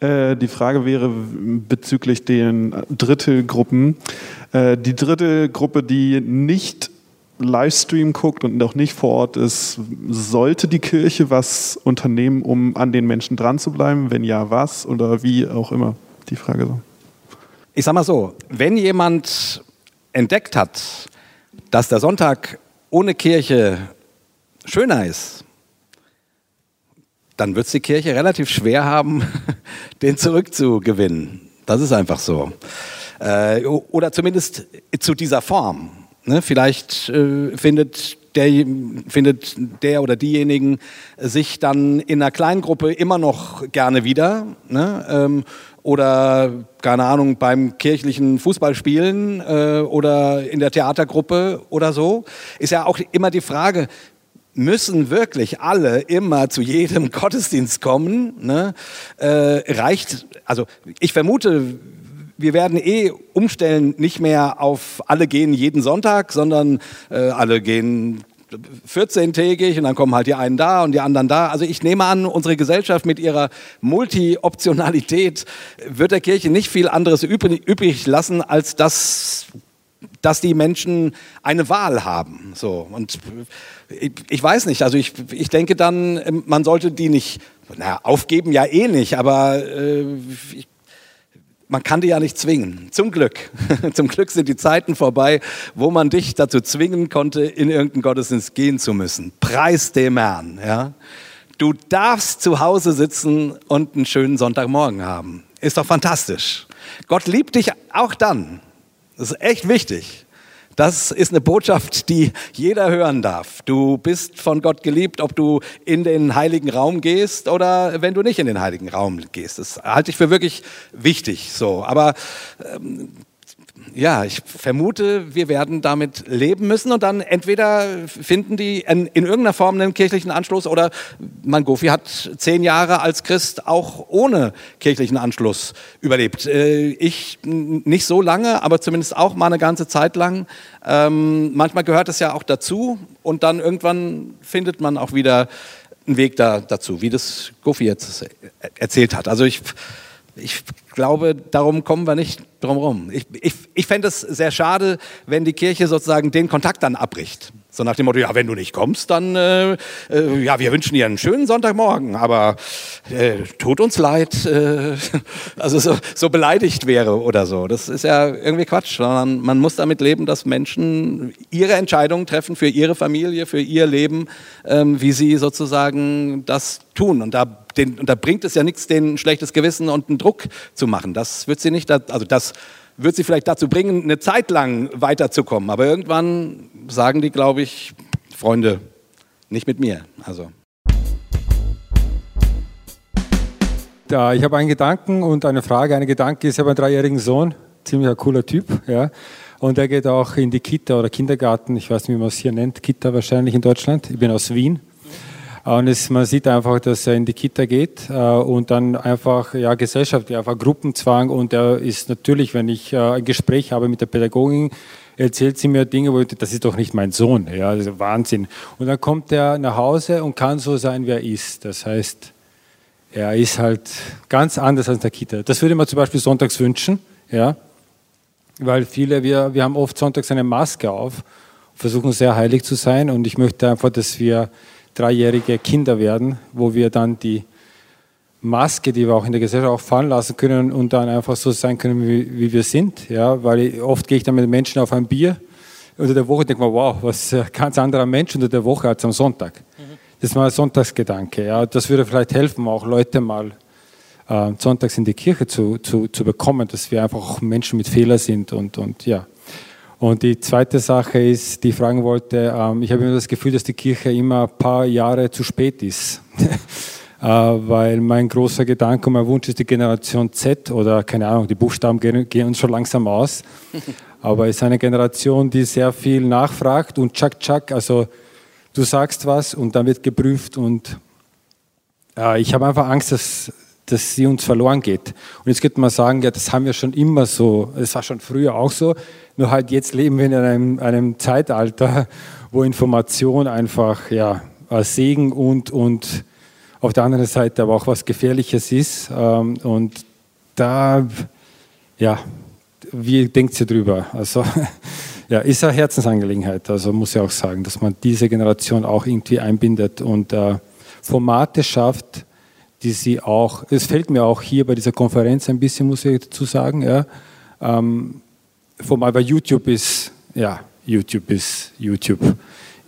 Äh, die Frage wäre bezüglich den Drittelgruppen. Äh, die dritte Gruppe, die nicht Livestream guckt und noch nicht vor Ort ist, sollte die Kirche was unternehmen, um an den Menschen dran zu bleiben? Wenn ja, was oder wie auch immer? Die Frage so. Ich sag mal so, wenn jemand entdeckt hat, dass der Sonntag ohne Kirche schöner ist, dann wird es die Kirche relativ schwer haben, den zurückzugewinnen. Das ist einfach so. Äh, oder zumindest zu dieser Form. Ne? Vielleicht äh, findet der, findet der oder diejenigen sich dann in einer Kleingruppe immer noch gerne wieder. Ne? Ähm, oder, keine Ahnung, beim kirchlichen Fußballspielen äh, oder in der Theatergruppe oder so. Ist ja auch immer die Frage, müssen wirklich alle immer zu jedem Gottesdienst kommen? Ne? Äh, reicht, also ich vermute, wir werden eh umstellen, nicht mehr auf alle gehen jeden Sonntag, sondern äh, alle gehen 14-tägig und dann kommen halt die einen da und die anderen da. Also ich nehme an, unsere Gesellschaft mit ihrer Multi-Optionalität wird der Kirche nicht viel anderes übrig lassen, als dass dass die Menschen eine Wahl haben. So und ich, ich weiß nicht. Also ich, ich denke dann, man sollte die nicht naja, aufgeben, ja eh nicht. Aber äh, ich, man kann die ja nicht zwingen. Zum Glück. Zum Glück sind die Zeiten vorbei, wo man dich dazu zwingen konnte, in irgendeinen Gottesdienst gehen zu müssen. Preis dem Herrn. Ja? Du darfst zu Hause sitzen und einen schönen Sonntagmorgen haben. Ist doch fantastisch. Gott liebt dich auch dann. Das ist echt wichtig. Das ist eine Botschaft, die jeder hören darf. Du bist von Gott geliebt, ob du in den heiligen Raum gehst oder wenn du nicht in den heiligen Raum gehst. Das halte ich für wirklich wichtig. So, aber ähm, ja, ich vermute, wir werden damit leben müssen und dann entweder finden die in, in, irgendeiner Form einen kirchlichen Anschluss oder Mangofi hat zehn Jahre als Christ auch ohne kirchlichen Anschluss überlebt. Äh, ich nicht so lange, aber zumindest auch mal eine ganze Zeit lang. Ähm, manchmal gehört es ja auch dazu und dann irgendwann findet man auch wieder einen Weg da, dazu, wie das Gofi jetzt erzählt hat. Also ich ich glaube, darum kommen wir nicht drum herum. Ich, ich, ich fände es sehr schade, wenn die Kirche sozusagen den Kontakt dann abbricht. So nach dem Motto, ja, wenn du nicht kommst, dann, äh, äh, ja, wir wünschen dir einen schönen Sonntagmorgen, aber äh, tut uns leid, äh, also so, so beleidigt wäre oder so. Das ist ja irgendwie Quatsch, sondern man muss damit leben, dass Menschen ihre Entscheidungen treffen für ihre Familie, für ihr Leben, ähm, wie sie sozusagen das tun. Und da, den, und da bringt es ja nichts, denen ein schlechtes Gewissen und einen Druck zu machen. Das wird sie nicht, also das wird sie vielleicht dazu bringen, eine Zeit lang weiterzukommen. Aber irgendwann sagen die, glaube ich, Freunde, nicht mit mir. Also. Ja, ich habe einen Gedanken und eine Frage. Ein Gedanke ist, ich habe einen dreijährigen Sohn, ziemlich cooler Typ, ja. Und er geht auch in die Kita oder Kindergarten, ich weiß nicht, wie man es hier nennt, Kita wahrscheinlich in Deutschland. Ich bin aus Wien. Und es, man sieht einfach, dass er in die Kita geht äh, und dann einfach ja, Gesellschaft, einfach Gruppenzwang. Und er ist natürlich, wenn ich äh, ein Gespräch habe mit der Pädagogin, erzählt sie mir Dinge, wo ich, das ist doch nicht mein Sohn. Ja, Wahnsinn. Und dann kommt er nach Hause und kann so sein, wie er ist. Das heißt, er ist halt ganz anders als in der Kita. Das würde man zum Beispiel sonntags wünschen, ja, weil viele, wir, wir haben oft sonntags eine Maske auf, versuchen sehr heilig zu sein und ich möchte einfach, dass wir dreijährige Kinder werden, wo wir dann die Maske, die wir auch in der Gesellschaft auch fallen lassen können und dann einfach so sein können, wie, wie wir sind. Ja, weil ich, oft gehe ich dann mit Menschen auf ein Bier unter der Woche und denke mir, wow, was ein ganz anderer Mensch unter der Woche als am Sonntag. Mhm. Das ist mal ein Sonntagsgedanke. Ja, das würde vielleicht helfen, auch Leute mal äh, sonntags in die Kirche zu, zu, zu bekommen, dass wir einfach auch Menschen mit Fehler sind und, und ja. Und die zweite Sache ist, die ich fragen wollte, ähm, ich habe immer das Gefühl, dass die Kirche immer ein paar Jahre zu spät ist. äh, weil mein großer Gedanke und mein Wunsch ist die Generation Z oder keine Ahnung, die Buchstaben gehen, gehen uns schon langsam aus. Aber es ist eine Generation, die sehr viel nachfragt und tschak tschak, also du sagst was und dann wird geprüft und äh, ich habe einfach Angst, dass dass sie uns verloren geht. Und jetzt könnte man sagen, ja, das haben wir schon immer so, das war schon früher auch so, nur halt jetzt leben wir in einem, einem Zeitalter, wo Information einfach ja, Segen und, und auf der anderen Seite aber auch was Gefährliches ist. Ähm, und da, ja, wie denkt ihr drüber? Also, ja, ist eine Herzensangelegenheit. Also muss ich auch sagen, dass man diese Generation auch irgendwie einbindet und äh, Formate schafft, die sie auch, es fällt mir auch hier bei dieser Konferenz ein bisschen, muss ich dazu sagen, ja, ähm, Format bei YouTube ist, ja, YouTube ist YouTube.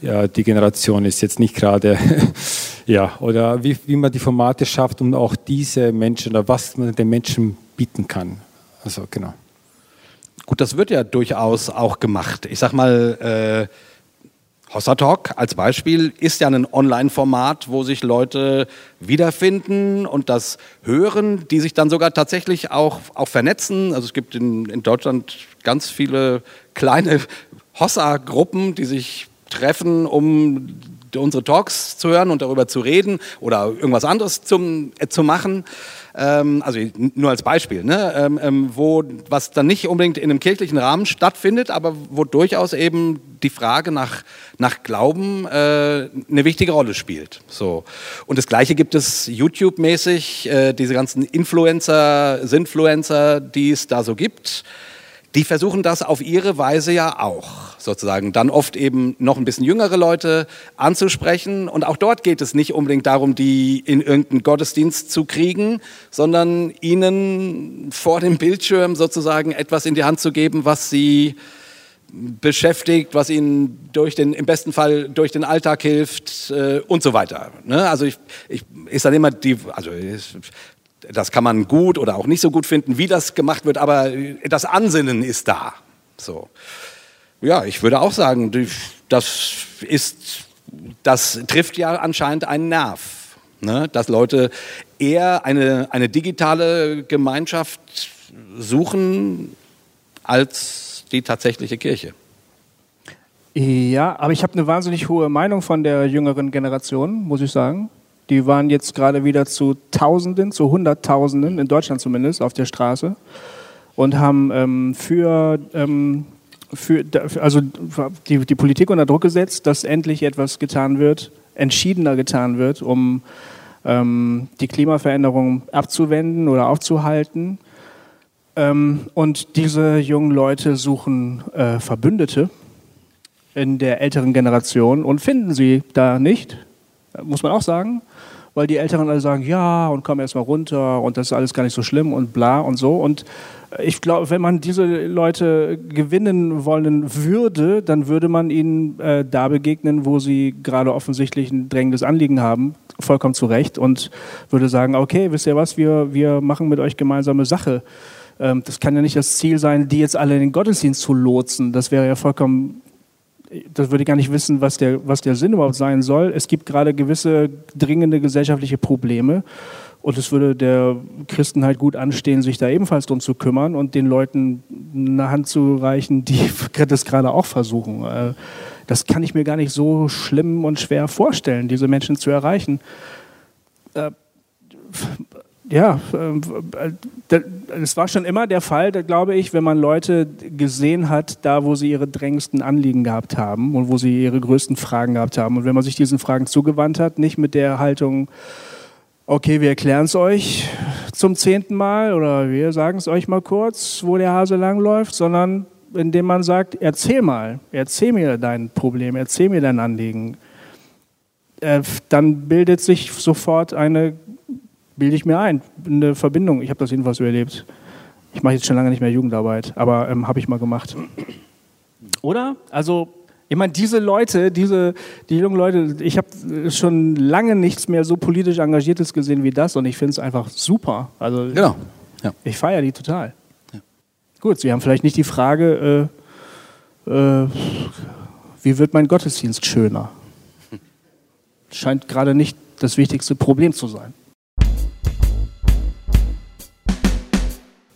Ja, die Generation ist jetzt nicht gerade, ja, oder wie, wie man die Formate schafft, um auch diese Menschen oder was man den Menschen bieten kann. Also, genau. Gut, das wird ja durchaus auch gemacht. Ich sag mal, äh Hossa Talk als Beispiel ist ja ein Online-Format, wo sich Leute wiederfinden und das hören, die sich dann sogar tatsächlich auch, auch vernetzen. Also es gibt in, in Deutschland ganz viele kleine Hossa-Gruppen, die sich treffen, um unsere Talks zu hören und darüber zu reden oder irgendwas anderes zum, äh, zu machen. Ähm, also nur als Beispiel, ne? ähm, ähm, wo was dann nicht unbedingt in einem kirchlichen Rahmen stattfindet, aber wo durchaus eben die Frage nach, nach Glauben äh, eine wichtige Rolle spielt. So. Und das Gleiche gibt es YouTube-mäßig, äh, diese ganzen Influencer, Sinfluencer, die es da so gibt die versuchen das auf ihre Weise ja auch, sozusagen. Dann oft eben noch ein bisschen jüngere Leute anzusprechen. Und auch dort geht es nicht unbedingt darum, die in irgendeinen Gottesdienst zu kriegen, sondern ihnen vor dem Bildschirm sozusagen etwas in die Hand zu geben, was sie beschäftigt, was ihnen durch den, im besten Fall durch den Alltag hilft äh, und so weiter. Ne? Also ich, ich ist dann immer die, also das kann man gut oder auch nicht so gut finden, wie das gemacht wird, aber das Ansinnen ist da. So. Ja, ich würde auch sagen, das ist, das trifft ja anscheinend einen Nerv, ne? dass Leute eher eine, eine digitale Gemeinschaft suchen als die tatsächliche Kirche. Ja, aber ich habe eine wahnsinnig hohe Meinung von der jüngeren Generation, muss ich sagen. Die waren jetzt gerade wieder zu Tausenden, zu Hunderttausenden, in Deutschland zumindest, auf der Straße und haben ähm, für, ähm, für, also die, die Politik unter Druck gesetzt, dass endlich etwas getan wird, entschiedener getan wird, um ähm, die Klimaveränderung abzuwenden oder aufzuhalten. Ähm, und diese jungen Leute suchen äh, Verbündete in der älteren Generation und finden sie da nicht, muss man auch sagen weil die Älteren alle sagen, ja, und komm erst mal runter und das ist alles gar nicht so schlimm und bla und so. Und ich glaube, wenn man diese Leute gewinnen wollen würde, dann würde man ihnen äh, da begegnen, wo sie gerade offensichtlich ein drängendes Anliegen haben, vollkommen zu Recht, und würde sagen, okay, wisst ihr was, wir, wir machen mit euch gemeinsame Sache. Ähm, das kann ja nicht das Ziel sein, die jetzt alle in den Gottesdienst zu lotsen. Das wäre ja vollkommen das würde ich gar nicht wissen, was der, was der Sinn überhaupt sein soll. Es gibt gerade gewisse dringende gesellschaftliche Probleme. Und es würde der Christen halt gut anstehen, sich da ebenfalls drum zu kümmern und den Leuten eine Hand zu reichen, die das gerade auch versuchen. Äh, das kann ich mir gar nicht so schlimm und schwer vorstellen, diese Menschen zu erreichen. Ja, äh, es war schon immer der Fall, glaube ich, wenn man Leute gesehen hat, da wo sie ihre drängendsten Anliegen gehabt haben und wo sie ihre größten Fragen gehabt haben. Und wenn man sich diesen Fragen zugewandt hat, nicht mit der Haltung, okay, wir erklären es euch zum zehnten Mal oder wir sagen es euch mal kurz, wo der Hase langläuft, sondern indem man sagt, erzähl mal, erzähl mir dein Problem, erzähl mir dein Anliegen. Äh, dann bildet sich sofort eine bilde ich mir ein, eine Verbindung. Ich habe das jedenfalls so erlebt. Ich mache jetzt schon lange nicht mehr Jugendarbeit, aber ähm, habe ich mal gemacht. Oder? Also, ich meine, diese Leute, diese, die jungen Leute, ich habe schon lange nichts mehr so politisch Engagiertes gesehen wie das und ich finde es einfach super. Also, genau. Ja. Ich feiere die total. Ja. Gut, Sie haben vielleicht nicht die Frage, äh, äh, wie wird mein Gottesdienst schöner? Scheint gerade nicht das wichtigste Problem zu sein.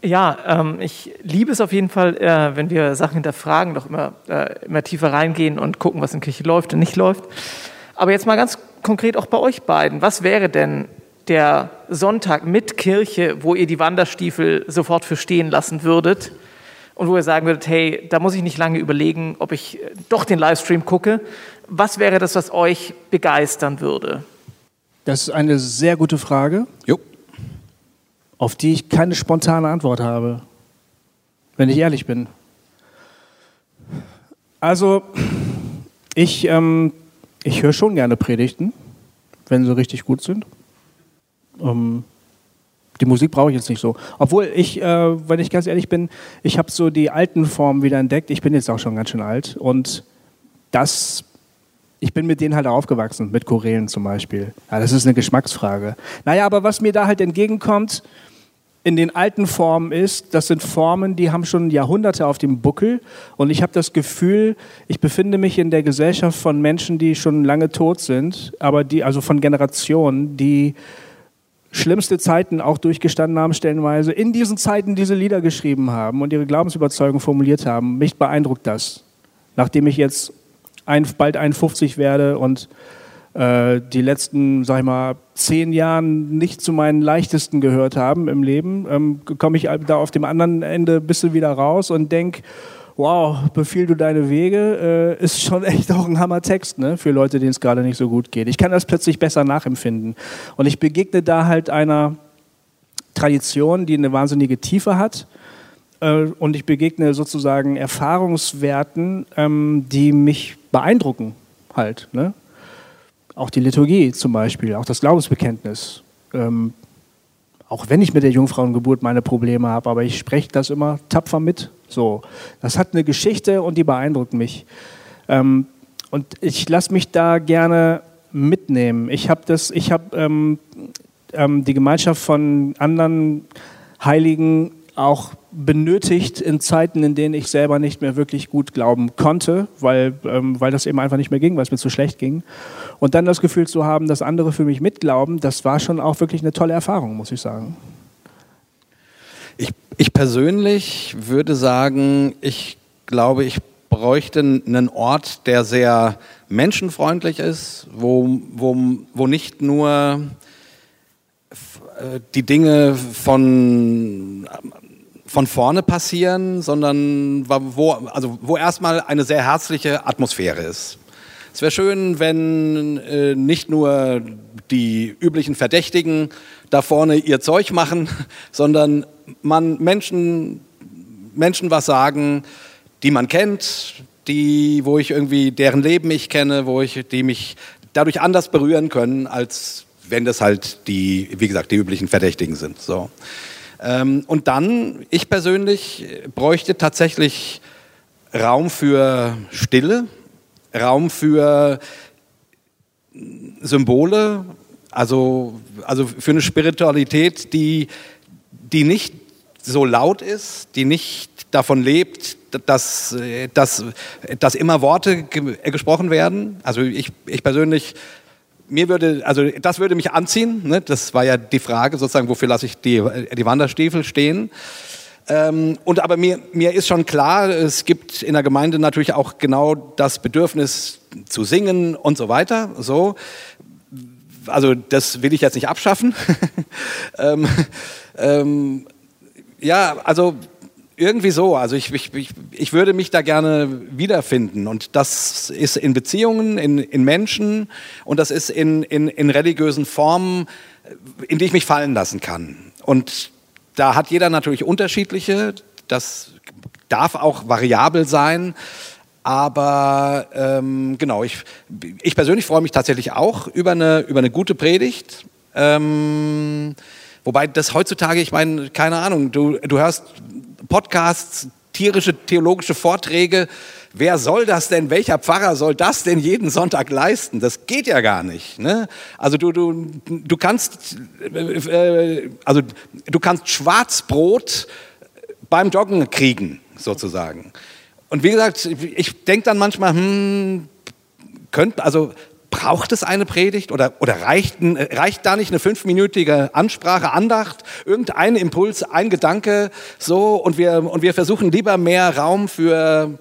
Ja, ähm, ich liebe es auf jeden Fall, äh, wenn wir Sachen hinterfragen, doch immer, äh, immer tiefer reingehen und gucken, was in der Kirche läuft und nicht läuft. Aber jetzt mal ganz konkret auch bei euch beiden. Was wäre denn der Sonntag mit Kirche, wo ihr die Wanderstiefel sofort für stehen lassen würdet und wo ihr sagen würdet, hey, da muss ich nicht lange überlegen, ob ich äh, doch den Livestream gucke. Was wäre das, was euch begeistern würde? Das ist eine sehr gute Frage. Jo auf die ich keine spontane Antwort habe, wenn ich ehrlich bin. Also, ich, ähm, ich höre schon gerne Predigten, wenn sie richtig gut sind. Ähm, die Musik brauche ich jetzt nicht so. Obwohl ich, äh, wenn ich ganz ehrlich bin, ich habe so die alten Formen wieder entdeckt. Ich bin jetzt auch schon ganz schön alt und das ich bin mit denen halt aufgewachsen, mit Chorälen zum Beispiel. Ja, das ist eine Geschmacksfrage. Naja, aber was mir da halt entgegenkommt, in den alten Formen ist, das sind Formen, die haben schon Jahrhunderte auf dem Buckel. Und ich habe das Gefühl, ich befinde mich in der Gesellschaft von Menschen, die schon lange tot sind, aber die, also von Generationen, die schlimmste Zeiten auch durchgestanden haben, stellenweise, in diesen Zeiten diese Lieder geschrieben haben und ihre Glaubensüberzeugung formuliert haben. Mich beeindruckt das. Nachdem ich jetzt ein, bald 51 werde und äh, die letzten, sag ich mal, zehn Jahren nicht zu meinen leichtesten gehört haben im Leben, ähm, komme ich da auf dem anderen Ende ein bisschen wieder raus und denke, wow, befiehl du deine Wege, äh, ist schon echt auch ein Hammertext, ne, für Leute, denen es gerade nicht so gut geht. Ich kann das plötzlich besser nachempfinden. Und ich begegne da halt einer Tradition, die eine wahnsinnige Tiefe hat. Äh, und ich begegne sozusagen Erfahrungswerten, ähm, die mich beeindrucken halt. Ne? Auch die Liturgie zum Beispiel, auch das Glaubensbekenntnis. Ähm, auch wenn ich mit der Jungfrauengeburt meine Probleme habe, aber ich spreche das immer tapfer mit. So, das hat eine Geschichte und die beeindruckt mich. Ähm, und ich lasse mich da gerne mitnehmen. Ich habe das, ich habe ähm, ähm, die Gemeinschaft von anderen Heiligen auch benötigt in Zeiten, in denen ich selber nicht mehr wirklich gut glauben konnte, weil, ähm, weil das eben einfach nicht mehr ging, weil es mir zu schlecht ging. Und dann das Gefühl zu haben, dass andere für mich mitglauben, das war schon auch wirklich eine tolle Erfahrung, muss ich sagen. Ich, ich persönlich würde sagen, ich glaube, ich bräuchte einen Ort, der sehr menschenfreundlich ist, wo, wo, wo nicht nur äh, die Dinge von von vorne passieren, sondern wo, also wo erstmal eine sehr herzliche Atmosphäre ist. Es wäre schön, wenn äh, nicht nur die üblichen Verdächtigen da vorne ihr Zeug machen, sondern man Menschen, Menschen was sagen, die man kennt, die, wo ich irgendwie deren Leben ich kenne, wo ich, die mich dadurch anders berühren können, als wenn das halt die, wie gesagt, die üblichen Verdächtigen sind. So. Ähm, und dann, ich persönlich bräuchte tatsächlich Raum für Stille, Raum für Symbole, also, also für eine Spiritualität, die, die nicht so laut ist, die nicht davon lebt, dass, dass, dass immer Worte gesprochen werden. Also ich, ich persönlich mir würde, also das würde mich anziehen. Ne? Das war ja die Frage sozusagen, wofür lasse ich die, die Wanderstiefel stehen. Ähm, und aber mir, mir ist schon klar, es gibt in der Gemeinde natürlich auch genau das Bedürfnis zu singen und so weiter. So, also das will ich jetzt nicht abschaffen. ähm, ähm, ja, also irgendwie so. Also ich, ich, ich würde mich da gerne wiederfinden. Und das ist in Beziehungen, in, in Menschen und das ist in, in, in religiösen Formen, in die ich mich fallen lassen kann. Und da hat jeder natürlich unterschiedliche. Das darf auch variabel sein. Aber ähm, genau, ich, ich persönlich freue mich tatsächlich auch über eine, über eine gute Predigt. Ähm, wobei das heutzutage, ich meine, keine Ahnung, du, du hörst Podcasts, tierische theologische Vorträge. Wer soll das denn? Welcher Pfarrer soll das denn jeden Sonntag leisten? Das geht ja gar nicht. Ne? Also du, du, du kannst, äh, also du kannst Schwarzbrot beim Joggen kriegen, sozusagen. Und wie gesagt, ich denke dann manchmal, hm, könnte, also Braucht es eine Predigt oder, oder reicht, reicht da nicht eine fünfminütige Ansprache, Andacht, irgendein Impuls, ein Gedanke so und wir, und wir versuchen lieber mehr Raum für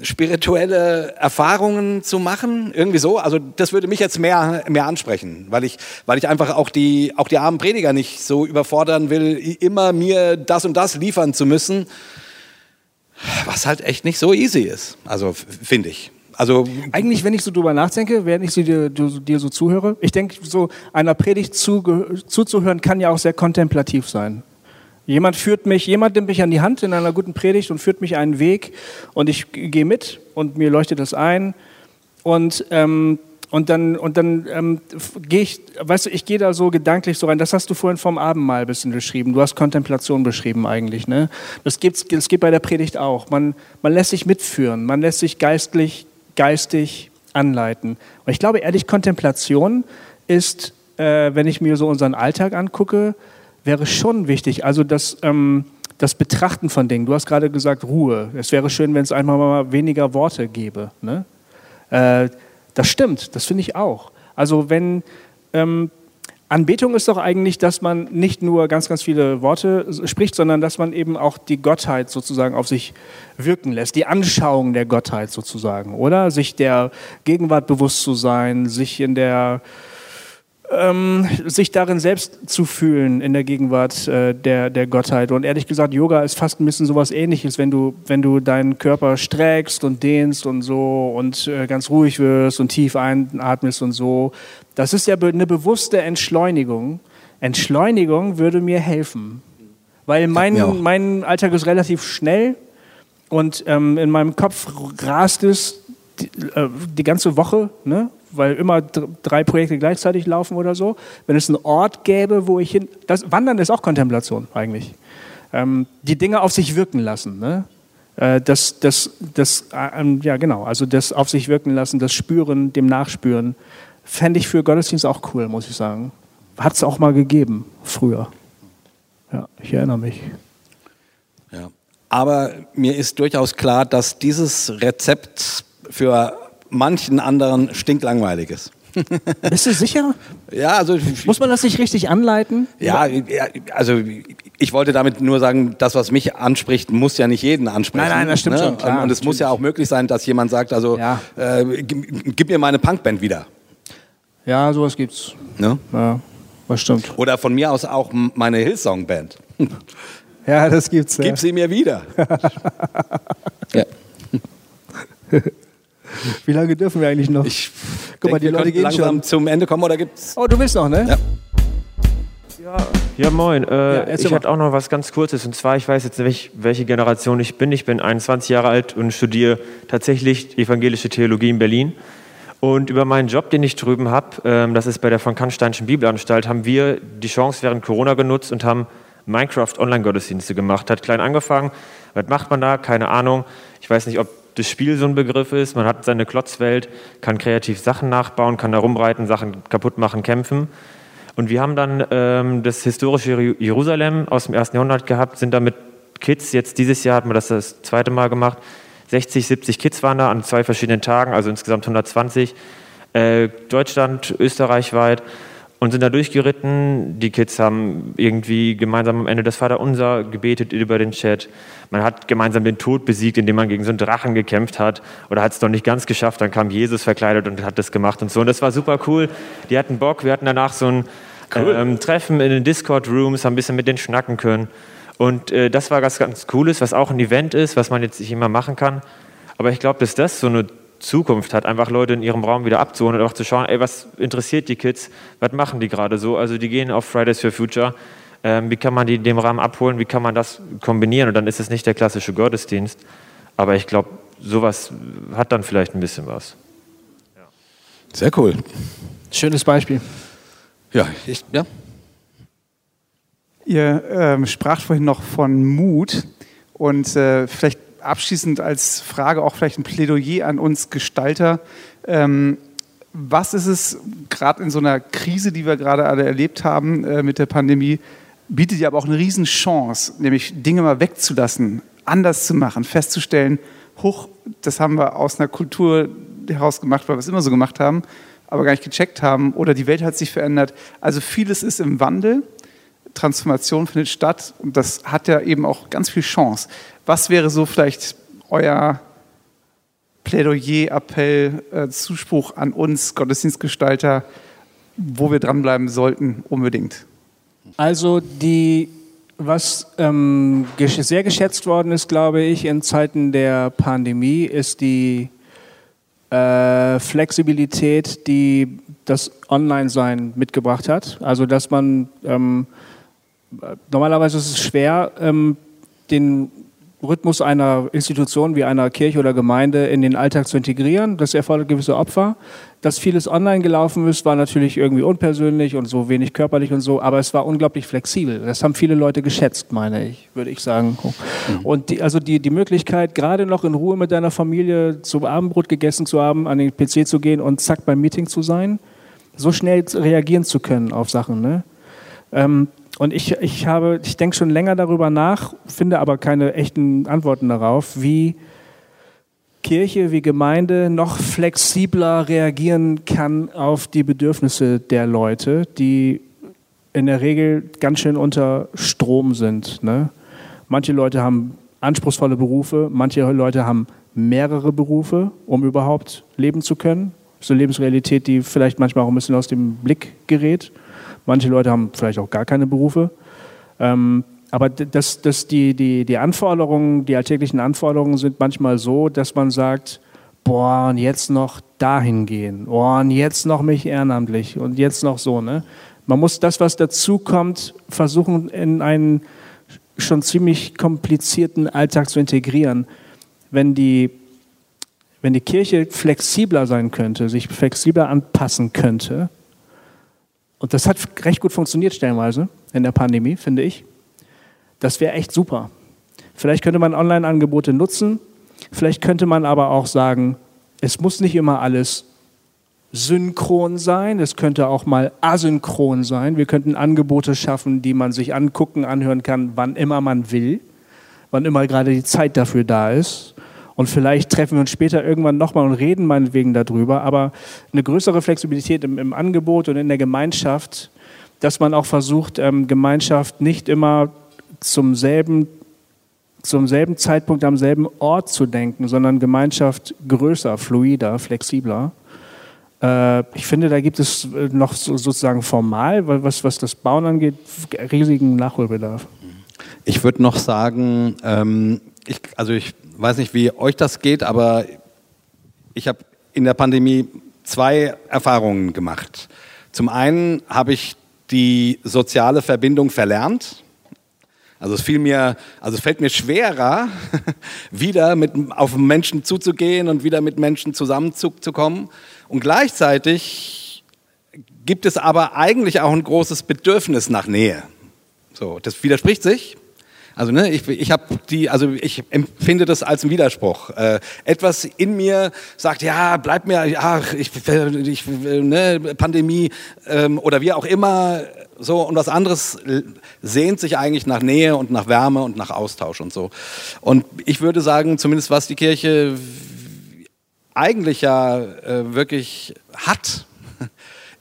spirituelle Erfahrungen zu machen, irgendwie so. Also das würde mich jetzt mehr, mehr ansprechen, weil ich, weil ich einfach auch die, auch die armen Prediger nicht so überfordern will, immer mir das und das liefern zu müssen, was halt echt nicht so easy ist. Also finde ich. Also eigentlich, wenn ich so drüber nachdenke, während ich sie dir, dir so zuhöre, ich denke, so einer Predigt zu, zuzuhören kann ja auch sehr kontemplativ sein. Jemand führt mich, jemand nimmt mich an die Hand in einer guten Predigt und führt mich einen Weg und ich gehe mit und mir leuchtet das ein und ähm, und dann, und dann ähm, gehe ich, weißt du, ich gehe da so gedanklich so rein. Das hast du vorhin vom Abendmahl ein bisschen beschrieben. Du hast Kontemplation beschrieben eigentlich. Ne? Das, gibt's, das geht bei der Predigt auch. Man, man lässt sich mitführen, man lässt sich geistlich geistig anleiten. Und ich glaube ehrlich, Kontemplation ist, äh, wenn ich mir so unseren Alltag angucke, wäre schon wichtig. Also das, ähm, das Betrachten von Dingen. Du hast gerade gesagt Ruhe. Es wäre schön, wenn es einmal mal weniger Worte gäbe. Ne? Äh, das stimmt, das finde ich auch. Also wenn, ähm, Anbetung ist doch eigentlich, dass man nicht nur ganz, ganz viele Worte spricht, sondern dass man eben auch die Gottheit sozusagen auf sich wirken lässt, die Anschauung der Gottheit sozusagen, oder? Sich der Gegenwart bewusst zu sein, sich in der ähm, sich darin selbst zu fühlen in der Gegenwart äh, der, der Gottheit. Und ehrlich gesagt, Yoga ist fast ein bisschen sowas ähnliches, wenn du, wenn du deinen Körper streckst und dehnst und so und äh, ganz ruhig wirst und tief einatmest und so. Das ist ja eine bewusste Entschleunigung. Entschleunigung würde mir helfen. Weil mein, mein Alltag ist relativ schnell und ähm, in meinem Kopf rast es die, äh, die ganze Woche, ne? Weil immer dr- drei Projekte gleichzeitig laufen oder so. Wenn es einen Ort gäbe, wo ich hin. Das Wandern ist auch Kontemplation eigentlich. Ähm, die Dinge auf sich wirken lassen. Ne? Äh, das, das, das, äh, ähm, ja genau, also das auf sich wirken lassen, das Spüren, dem Nachspüren, fände ich für Gottesdienst auch cool, muss ich sagen. Hat es auch mal gegeben, früher. Ja, ich erinnere mich. Ja. Aber mir ist durchaus klar, dass dieses Rezept für manchen anderen stinklangweilig ist. Bist du sicher? Ja, also Muss man das nicht richtig anleiten? ja, also ich wollte damit nur sagen, das, was mich anspricht, muss ja nicht jeden ansprechen. Nein, nein, das stimmt ne? schon, klar, und, es muss ja auch möglich sein, dass jemand sagt, also Ja. äh, gib, gib mir meine Punkband wieder. Ja, sowas gibt's. Ne? Ja, das stimmt. Oder von mir aus auch meine Hillsong-Band. Ja, das gibt's. Ja. Gib sie mir wieder. ja. Wie lange dürfen wir eigentlich noch? Ich Guck mal, denk, die wir Leute gehen langsam schon. zum Ende kommen oder gibt's? Oh, du willst noch, ne? Ja. Ja, moin. Äh, erzähl ich mal. hatte auch noch was ganz Kurzes. Und zwar, ich weiß jetzt nicht, welche Generation ich bin. Ich bin 21 Jahre alt und studiere tatsächlich evangelische Theologie in Berlin. Und über meinen Job, den ich drüben habe, ähm, das ist bei der von Kannsteinschen Bibelanstalt, haben wir die Chance während Corona genutzt und haben Minecraft-Online-Gottesdienste gemacht. Hat klein angefangen. Was macht man da? Keine Ahnung. Ich weiß nicht, ob das Spiel so ein Begriff ist. Man hat seine Klotzwelt, kann kreativ Sachen nachbauen, kann da rumreiten, Sachen kaputt machen, kämpfen. Und wir haben dann ähm, das historische Jeru- Jerusalem aus dem ersten Jahrhundert gehabt, sind da mit Kids, jetzt dieses Jahr hatten wir das das zweite Mal gemacht, 60, 70 Kids waren da an zwei verschiedenen Tagen, also insgesamt 120, äh, Deutschland, Österreich weit und sind da durchgeritten. Die Kids haben irgendwie gemeinsam am Ende das Vaterunser gebetet über den Chat. Man hat gemeinsam den Tod besiegt, indem man gegen so einen Drachen gekämpft hat oder hat es noch nicht ganz geschafft. Dann kam Jesus verkleidet und hat das gemacht und so. Und das war super cool. Die hatten Bock. Wir hatten danach so ein ähm, Treffen in den Discord-Rooms, haben ein bisschen mit denen schnacken können. Und äh, das war was ganz Cooles, was auch ein Event ist, was man jetzt nicht immer machen kann. Aber ich glaube, dass das so eine Zukunft hat, einfach Leute in ihrem Raum wieder abzuholen und auch zu schauen, ey, was interessiert die Kids, was machen die gerade so? Also die gehen auf Fridays for Future, ähm, wie kann man die in dem Rahmen abholen, wie kann man das kombinieren? Und dann ist es nicht der klassische Gottesdienst, aber ich glaube, sowas hat dann vielleicht ein bisschen was. Sehr cool. Schönes Beispiel. Ja, ich, ja. Ihr ähm, spracht vorhin noch von Mut und äh, vielleicht abschließend als Frage auch vielleicht ein Plädoyer an uns Gestalter. Ähm, was ist es gerade in so einer Krise, die wir gerade alle erlebt haben äh, mit der Pandemie, bietet ja aber auch eine Riesenchance, nämlich Dinge mal wegzulassen, anders zu machen, festzustellen, hoch, das haben wir aus einer Kultur heraus gemacht, weil wir es immer so gemacht haben, aber gar nicht gecheckt haben oder die Welt hat sich verändert. Also vieles ist im Wandel. Transformation findet statt und das hat ja eben auch ganz viel Chance. Was wäre so vielleicht euer Plädoyer, Appell, äh, Zuspruch an uns Gottesdienstgestalter, wo wir dranbleiben sollten, unbedingt? Also die, was ähm, sehr geschätzt worden ist, glaube ich, in Zeiten der Pandemie, ist die äh, Flexibilität, die das Online-Sein mitgebracht hat. Also dass man ähm, normalerweise ist es schwer, ähm, den Rhythmus einer Institution wie einer Kirche oder Gemeinde in den Alltag zu integrieren. Das erfordert gewisse Opfer. Dass vieles online gelaufen ist, war natürlich irgendwie unpersönlich und so wenig körperlich und so, aber es war unglaublich flexibel. Das haben viele Leute geschätzt, meine ich, würde ich sagen. Und die, also die, die Möglichkeit, gerade noch in Ruhe mit deiner Familie zum Abendbrot gegessen zu haben, an den PC zu gehen und zack beim Meeting zu sein, so schnell reagieren zu können auf Sachen. Ne? Ähm, und ich, ich habe, ich denke schon länger darüber nach, finde aber keine echten Antworten darauf, wie Kirche, wie Gemeinde noch flexibler reagieren kann auf die Bedürfnisse der Leute, die in der Regel ganz schön unter Strom sind. Ne? Manche Leute haben anspruchsvolle Berufe, manche Leute haben mehrere Berufe, um überhaupt leben zu können. So Lebensrealität, die vielleicht manchmal auch ein bisschen aus dem Blick gerät. Manche Leute haben vielleicht auch gar keine Berufe. Ähm, aber das, das die, die, die Anforderungen, die alltäglichen Anforderungen sind manchmal so, dass man sagt, boah, und jetzt noch dahin gehen, boah, und jetzt noch mich ehrenamtlich und jetzt noch so. Ne? Man muss das, was dazu kommt, versuchen in einen schon ziemlich komplizierten Alltag zu integrieren. Wenn die, wenn die Kirche flexibler sein könnte, sich flexibler anpassen könnte, und das hat recht gut funktioniert stellenweise in der Pandemie, finde ich, das wäre echt super. Vielleicht könnte man Online-Angebote nutzen, vielleicht könnte man aber auch sagen, es muss nicht immer alles synchron sein, es könnte auch mal asynchron sein. Wir könnten Angebote schaffen, die man sich angucken, anhören kann, wann immer man will, wann immer gerade die Zeit dafür da ist. Und vielleicht treffen wir uns später irgendwann nochmal und reden meinetwegen darüber. Aber eine größere Flexibilität im, im Angebot und in der Gemeinschaft, dass man auch versucht, ähm, Gemeinschaft nicht immer zum selben, zum selben Zeitpunkt am selben Ort zu denken, sondern Gemeinschaft größer, fluider, flexibler. Äh, ich finde, da gibt es äh, noch so, sozusagen formal, was, was das Bauen angeht, riesigen Nachholbedarf. Ich würde noch sagen, ähm, ich, also ich weiß nicht, wie euch das geht, aber ich habe in der Pandemie zwei Erfahrungen gemacht. Zum einen habe ich die soziale Verbindung verlernt. Also es fiel mir, also es fällt mir schwerer, wieder mit, auf Menschen zuzugehen und wieder mit Menschen zusammenzukommen. Und gleichzeitig gibt es aber eigentlich auch ein großes Bedürfnis nach Nähe. So, das widerspricht sich. Also ne, ich, ich habe die, also ich empfinde das als einen Widerspruch. Äh, etwas in mir sagt, ja, bleib mir, ja, ich, ich ne, Pandemie ähm, oder wie auch immer, so und was anderes sehnt sich eigentlich nach Nähe und nach Wärme und nach Austausch und so. Und ich würde sagen, zumindest was die Kirche eigentlich ja äh, wirklich hat,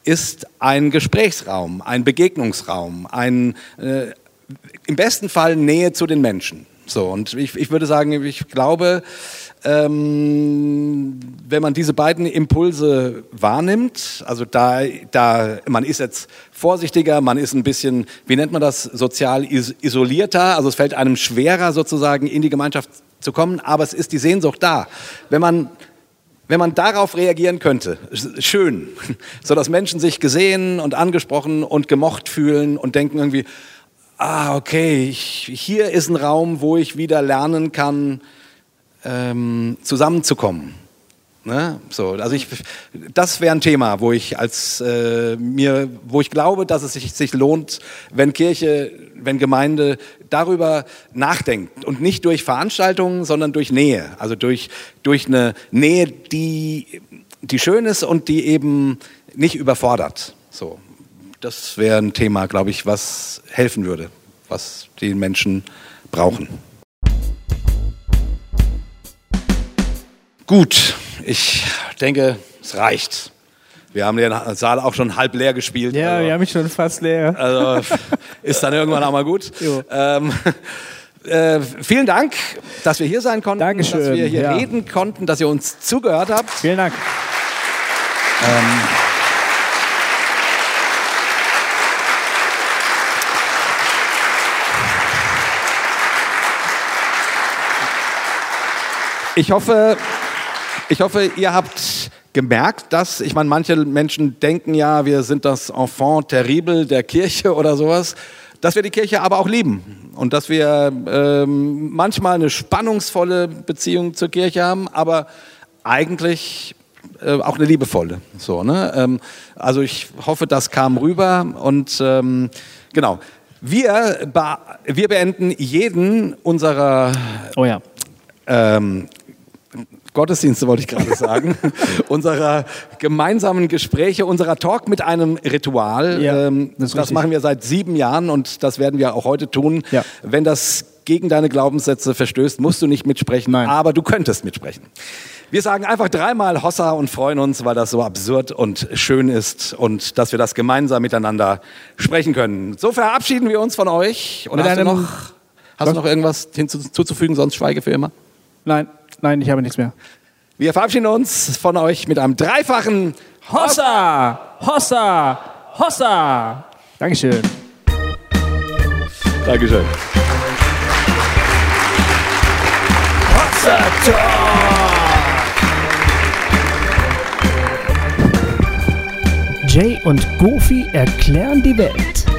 ist ein Gesprächsraum, ein Begegnungsraum, ein äh, im besten Fall Nähe zu den Menschen. So, und ich, ich würde sagen, ich glaube, ähm, wenn man diese beiden Impulse wahrnimmt, also da, da, man ist jetzt vorsichtiger, man ist ein bisschen, wie nennt man das, sozial is isolierter, also es fällt einem schwerer sozusagen in die Gemeinschaft zu kommen, aber es ist die Sehnsucht da. Wenn man wenn man darauf reagieren könnte, schön, so dass Menschen sich gesehen und angesprochen und gemocht fühlen und denken irgendwie, ah, okay, ich, hier ist ein Raum, wo ich wieder lernen kann, ähm, zusammenzukommen. Ne? So, also ich, das wäre ein Thema, wo ich als äh, mir, wo ich glaube, dass es sich, sich lohnt, wenn Kirche, wenn Gemeinde darüber nachdenkt und nicht durch Veranstaltungen, sondern durch Nähe, also durch durch eine Nähe, die die schön ist und die eben nicht überfordert. So, das wäre ein Thema, glaube ich, was helfen würde, was die Menschen brauchen. Gut, ich denke, es reicht. Wir haben den Saal auch schon halb leer gespielt. Ja, also, wir haben ihn schon fast leer. Also ist dann irgendwann auch mal gut. Ähm, äh, vielen Dank, dass wir hier sein konnten, Dankeschön, dass wir hier ja. reden konnten, dass ihr uns zugehört habt. Vielen Dank. Ähm, ich hoffe, ich hoffe, ihr habt gemerkt, dass, ich meine, manche Menschen denken ja, wir sind das Enfant terrible der Kirche oder sowas, dass wir die Kirche aber auch lieben und dass wir ähm, manchmal eine spannungsvolle Beziehung zur Kirche haben, aber eigentlich äh, auch eine liebevolle. So, ne? Ähm, also ich hoffe, das kam rüber und ähm, genau. Wir, wir beenden jeden unserer oh ja. ähm, Gottesdienste wollte ich gerade sagen, unserer gemeinsamen Gespräche, unserer Talk mit einem Ritual. Ja, ähm, das das, machen wir seit sieben Jahren und das werden wir auch heute tun. Ja. Wenn das gegen deine Glaubenssätze verstößt, musst du nicht mitsprechen, Nein. aber du könntest mitsprechen. Wir sagen einfach dreimal Hossa und freuen uns, weil das so absurd und schön ist und dass wir das gemeinsam miteinander sprechen können. So verabschieden wir uns von euch. Und Mit hast, du noch, hast du noch irgendwas hinzuzufügen, sonst schweige für immer? Nein, nein, ich habe nichts mehr. Wir verabschieden uns von euch mit einem dreifachen Hossa! Hossa! Hossa! Dankeschön. Dankeschön. Jay und Goofy erklären die Welt.